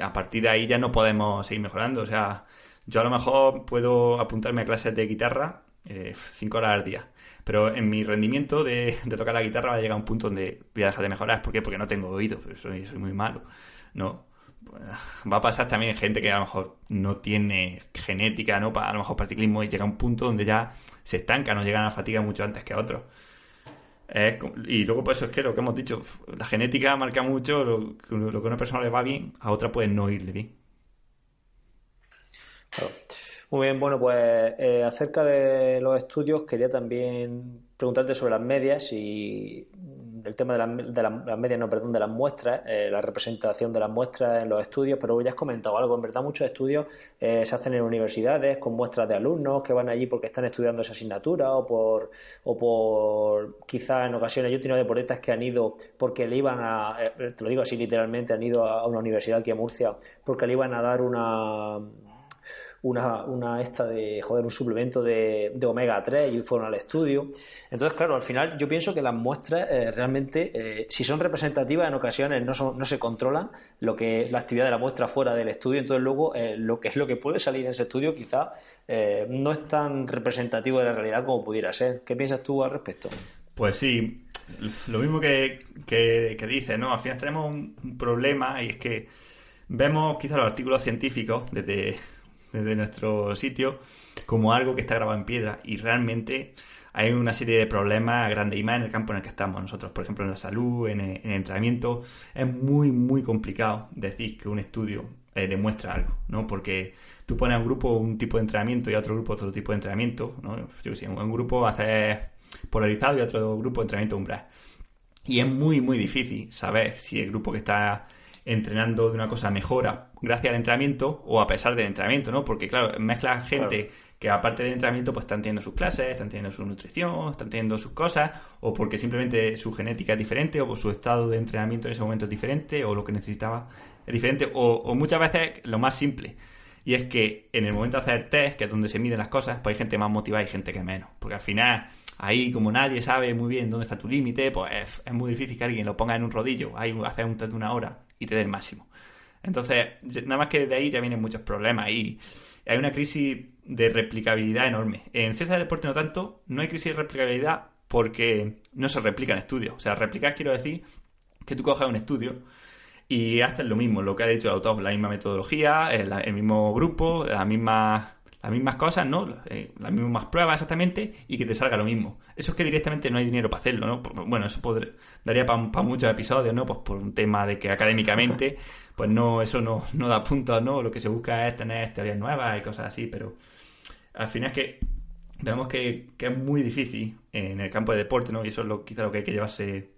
a partir de ahí ya no podemos seguir mejorando. O sea, yo a lo mejor puedo apuntarme a clases de guitarra eh, cinco horas al día. Pero en mi rendimiento de, tocar la guitarra va a llegar a un punto donde voy a dejar de mejorar. ¿Por qué? Porque no tengo oído, soy, soy muy malo. No. Va a pasar también gente que a lo mejor no tiene genética, ¿no? A lo mejor particlismo y llega a un punto donde ya se estanca, no llegan a la fatiga mucho antes que a otros y luego, pues eso es que lo que hemos dicho, la genética marca mucho lo, que a una persona le va bien, a otra puede no irle bien. Muy bien, bueno, pues eh, acerca de los estudios quería también preguntarte sobre las medias y el tema de, de las medias, no, perdón, de las muestras, eh, la representación de las muestras en los estudios, pero ya has comentado algo, en verdad muchos estudios eh, se hacen en universidades con muestras de alumnos que van allí porque están estudiando esa asignatura o por, o por quizás en ocasiones, yo he tenido deportistas que han ido porque le iban a, eh, te lo digo así literalmente, han ido a una universidad aquí a Murcia porque le iban a dar una una, una esta de, joder, un suplemento de, omega 3 y fueron al estudio. Entonces, claro, al final yo pienso que las muestras eh, realmente, eh, si son representativas, en ocasiones no, son, no se controlan lo que la actividad de la muestra fuera del estudio, entonces luego eh, lo que es lo que puede salir en ese estudio quizá no es tan representativo de la realidad como pudiera ser. ¿Qué piensas tú al respecto? Pues sí, lo mismo que, que, dices, ¿no? Al final tenemos un, un problema y es que vemos quizás los artículos científicos desde desde nuestro sitio como algo que está grabado en piedra y realmente hay una serie de problemas grandes y más en el campo en el que estamos nosotros, por ejemplo en la salud, en el, entrenamiento, es muy muy complicado decir que un estudio eh, demuestra algo, ¿no? Porque tú pones a un grupo un tipo de entrenamiento y a otro grupo otro tipo de entrenamiento, ¿no? Yo un grupo hace polarizado y otro grupo entrenamiento umbral. Y es muy muy difícil saber si el grupo que está entrenando de una cosa mejora gracias al entrenamiento o a pesar del entrenamiento, ¿no? Porque, claro, mezcla gente que aparte del entrenamiento pues están teniendo sus clases, están teniendo su nutrición, están teniendo sus cosas, o porque simplemente su genética es diferente, o su estado de entrenamiento en ese momento es diferente, o lo que necesitaba es diferente, o, muchas veces lo más simple. Y es que en el momento de hacer test, que es donde se miden las cosas, pues hay gente más motivada y gente que menos. Porque al final, ahí como nadie sabe muy bien dónde está tu límite, pues es, muy difícil que alguien lo ponga en un rodillo, ahí hacer un test de una hora y te dé el máximo. Entonces, nada más que de ahí ya vienen muchos problemas y hay una crisis de replicabilidad enorme. En ciencia de deporte no tanto, no hay crisis de replicabilidad porque no se replica en estudios. O sea, replicar quiero decir que tú coges un estudio y haces lo mismo, lo que ha dicho el autor, la misma metodología, el, el mismo grupo, las mismas las mismas cosas, ¿no? Eh, las mismas pruebas exactamente y que te salga lo mismo. Eso es que directamente no hay dinero para hacerlo, ¿no? Bueno, eso daría para muchos episodios, ¿no? Pues por un tema de que académicamente, pues no, eso no, no da puntos, ¿no? Lo que se busca es tener teorías nuevas y cosas así, pero al final es que vemos que, que es muy difícil en el campo de deporte, ¿no? Y eso es lo, quizá lo que hay que llevarse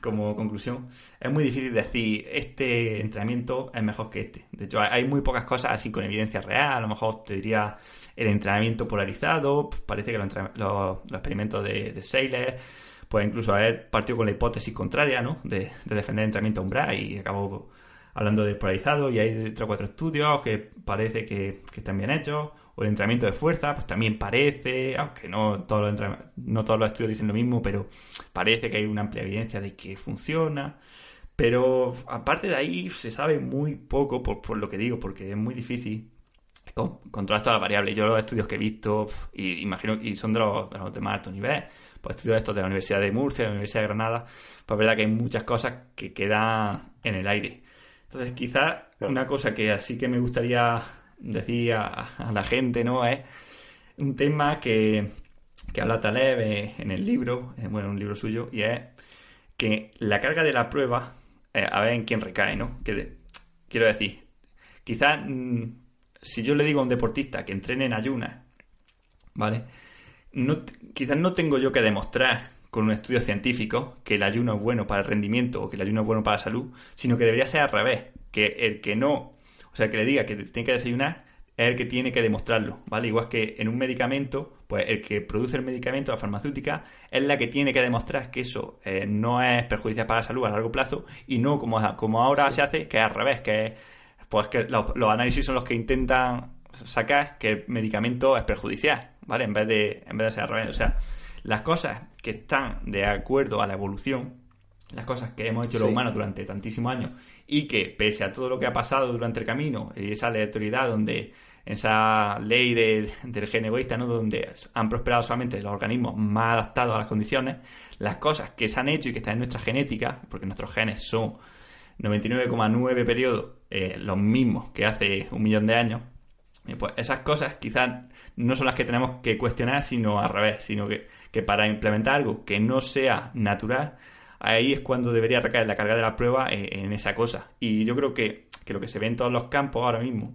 como conclusión, es muy difícil decir este entrenamiento es mejor que este. De hecho, hay muy pocas cosas así con evidencia real. A lo mejor te diría el entrenamiento polarizado. Parece que los, experimentos de, de pues incluso haber partido con la hipótesis contraria, ¿no? De, defender el entrenamiento umbral y acabó hablando de polarizado. Y hay tres o cuatro estudios que parece que están bien hechos o el entrenamiento de fuerza, pues también parece, aunque no todos los, no todos los estudios dicen lo mismo, pero parece que hay una amplia evidencia de que funciona. Pero aparte de ahí se sabe muy poco, por, lo que digo, porque es muy difícil controlar todas las variables. Yo los estudios que he visto, y imagino, y son de los, de más alto nivel, pues estudios estos de la Universidad de Murcia, de la Universidad de Granada, pues es verdad que hay muchas cosas que quedan en el aire. Entonces, quizás una cosa que así que me gustaría decía a, la gente, ¿no? Es un tema que, que habla Taleb eh, en el libro, eh, bueno, un libro suyo, y es que la carga de la prueba, eh, a ver en quién recae, ¿no? Que quiero decir, quizás mm, si yo le digo a un deportista que entrene en ayunas, ¿vale? Quizás no tengo yo que demostrar con un estudio científico que el ayuno es bueno para el rendimiento o que el ayuno es bueno para la salud, sino que debería ser al revés, que el que no, o sea, que le diga que tiene que desayunar es el que tiene que demostrarlo, ¿vale? Igual que en un medicamento, pues el que produce el medicamento, la farmacéutica, es la que tiene que demostrar que eso eh, no es perjudicial para la salud a largo plazo y no como, como ahora se hace, que es al revés, que pues que los, análisis son los que intentan sacar que el medicamento es perjudicial, ¿vale? En vez de, en vez de ser al revés. O sea, las cosas que están de acuerdo a la evolución, las cosas que hemos hecho los humanos durante tantísimos años y que pese a todo lo que ha pasado durante el camino y esa aleatoriedad donde esa ley del gen egoísta, ¿no? donde han prosperado solamente los organismos más adaptados a las condiciones, las cosas que se han hecho y que están en nuestra genética, porque nuestros genes son 99,9 periodos eh, los mismos que hace un millón de años, eh, pues esas cosas quizás no son las que tenemos que cuestionar, sino al revés, sino que, que para implementar algo que no sea natural, ahí es cuando debería recaer la carga de la prueba en, en esa cosa. Y yo creo que, que lo que se ve en todos los campos ahora mismo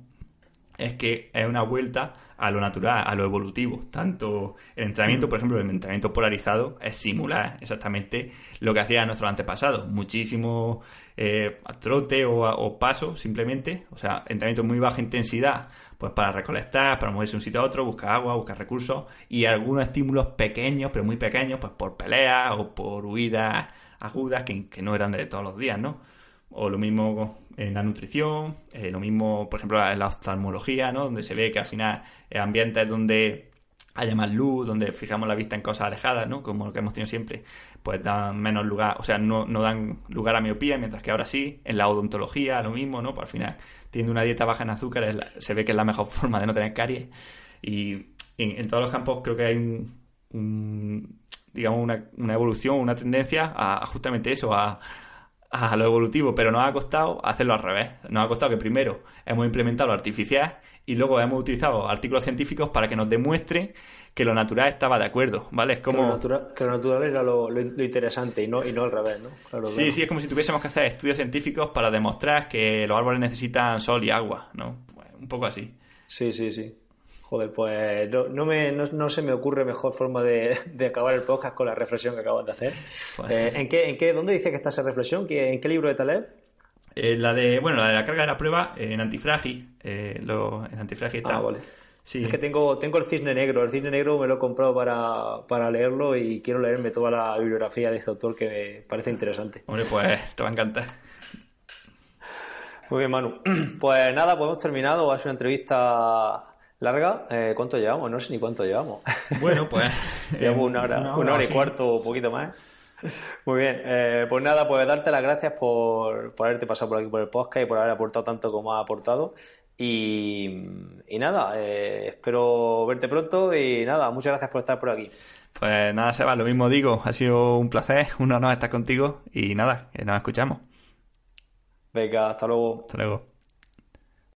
es que es una vuelta a lo natural, a lo evolutivo. Tanto el entrenamiento, por ejemplo, el entrenamiento polarizado es simular exactamente lo que hacía nuestro antepasado. Muchísimo eh, trote o, paso, simplemente. O sea, entrenamiento muy baja intensidad, pues para recolectar, para moverse de un sitio a otro, buscar agua, buscar recursos y algunos estímulos pequeños, pero muy pequeños, pues por peleas o por huidas agudas que, que no eran de todos los días, ¿no? O lo mismo en la nutrición, eh, lo mismo, por ejemplo, en la oftalmología, ¿no? Donde se ve que al final ambientes donde haya más luz, donde fijamos la vista en cosas alejadas, ¿no? Como lo que hemos tenido siempre, pues dan menos lugar, o sea, no, no dan lugar a miopía, mientras que ahora sí, en la odontología lo mismo, ¿no? Pues al final, teniendo una dieta baja en azúcar, se ve que es la mejor forma de no tener caries. Y en, todos los campos creo que hay un, digamos, una, una, evolución, una tendencia a justamente eso, a, a lo evolutivo, pero nos ha costado hacerlo al revés. Nos ha costado que primero hemos implementado lo artificial y luego hemos utilizado artículos científicos para que nos demuestre que lo natural estaba de acuerdo, ¿vale? Es como... Que lo natural, que lo natural era lo, interesante y no, y no al revés, ¿no? sí, sí, es como si tuviésemos que hacer estudios científicos para demostrar que los árboles necesitan sol y agua, ¿no? un poco así. Sí, sí, sí. Joder, pues no, me, no, se me ocurre mejor forma de, acabar el podcast con la reflexión que acabas de hacer. Pues eh, ¿en, qué, ¿En qué, dónde dice que está esa reflexión? ¿En qué libro de Taleb? Eh, la de, bueno, la de la carga de la prueba en Antifragi. Eh, lo, en Antifragi está. Ah, vale. Sí. Es que tengo, tengo el cisne negro. El cisne negro me lo he comprado para, para leerlo y quiero leerme toda la bibliografía de este autor que me parece interesante. Hombre, pues te va a encantar. Muy bien, Manu. Pues nada, pues hemos terminado. Ha sido una entrevista larga. Eh, ¿Cuánto llevamos? No sé ni cuánto llevamos. Bueno, pues. llevamos una hora, una hora, y cuarto o poquito más. Muy bien, eh, pues nada, pues darte las gracias por, por, haberte pasado por aquí por el podcast y por haber aportado tanto como has aportado. Y, nada, eh, espero verte pronto y nada, muchas gracias por estar por aquí. Pues nada, Seba, lo mismo digo, ha sido un placer, un honor estar contigo y nada, nos escuchamos. Venga, hasta luego. Hasta luego.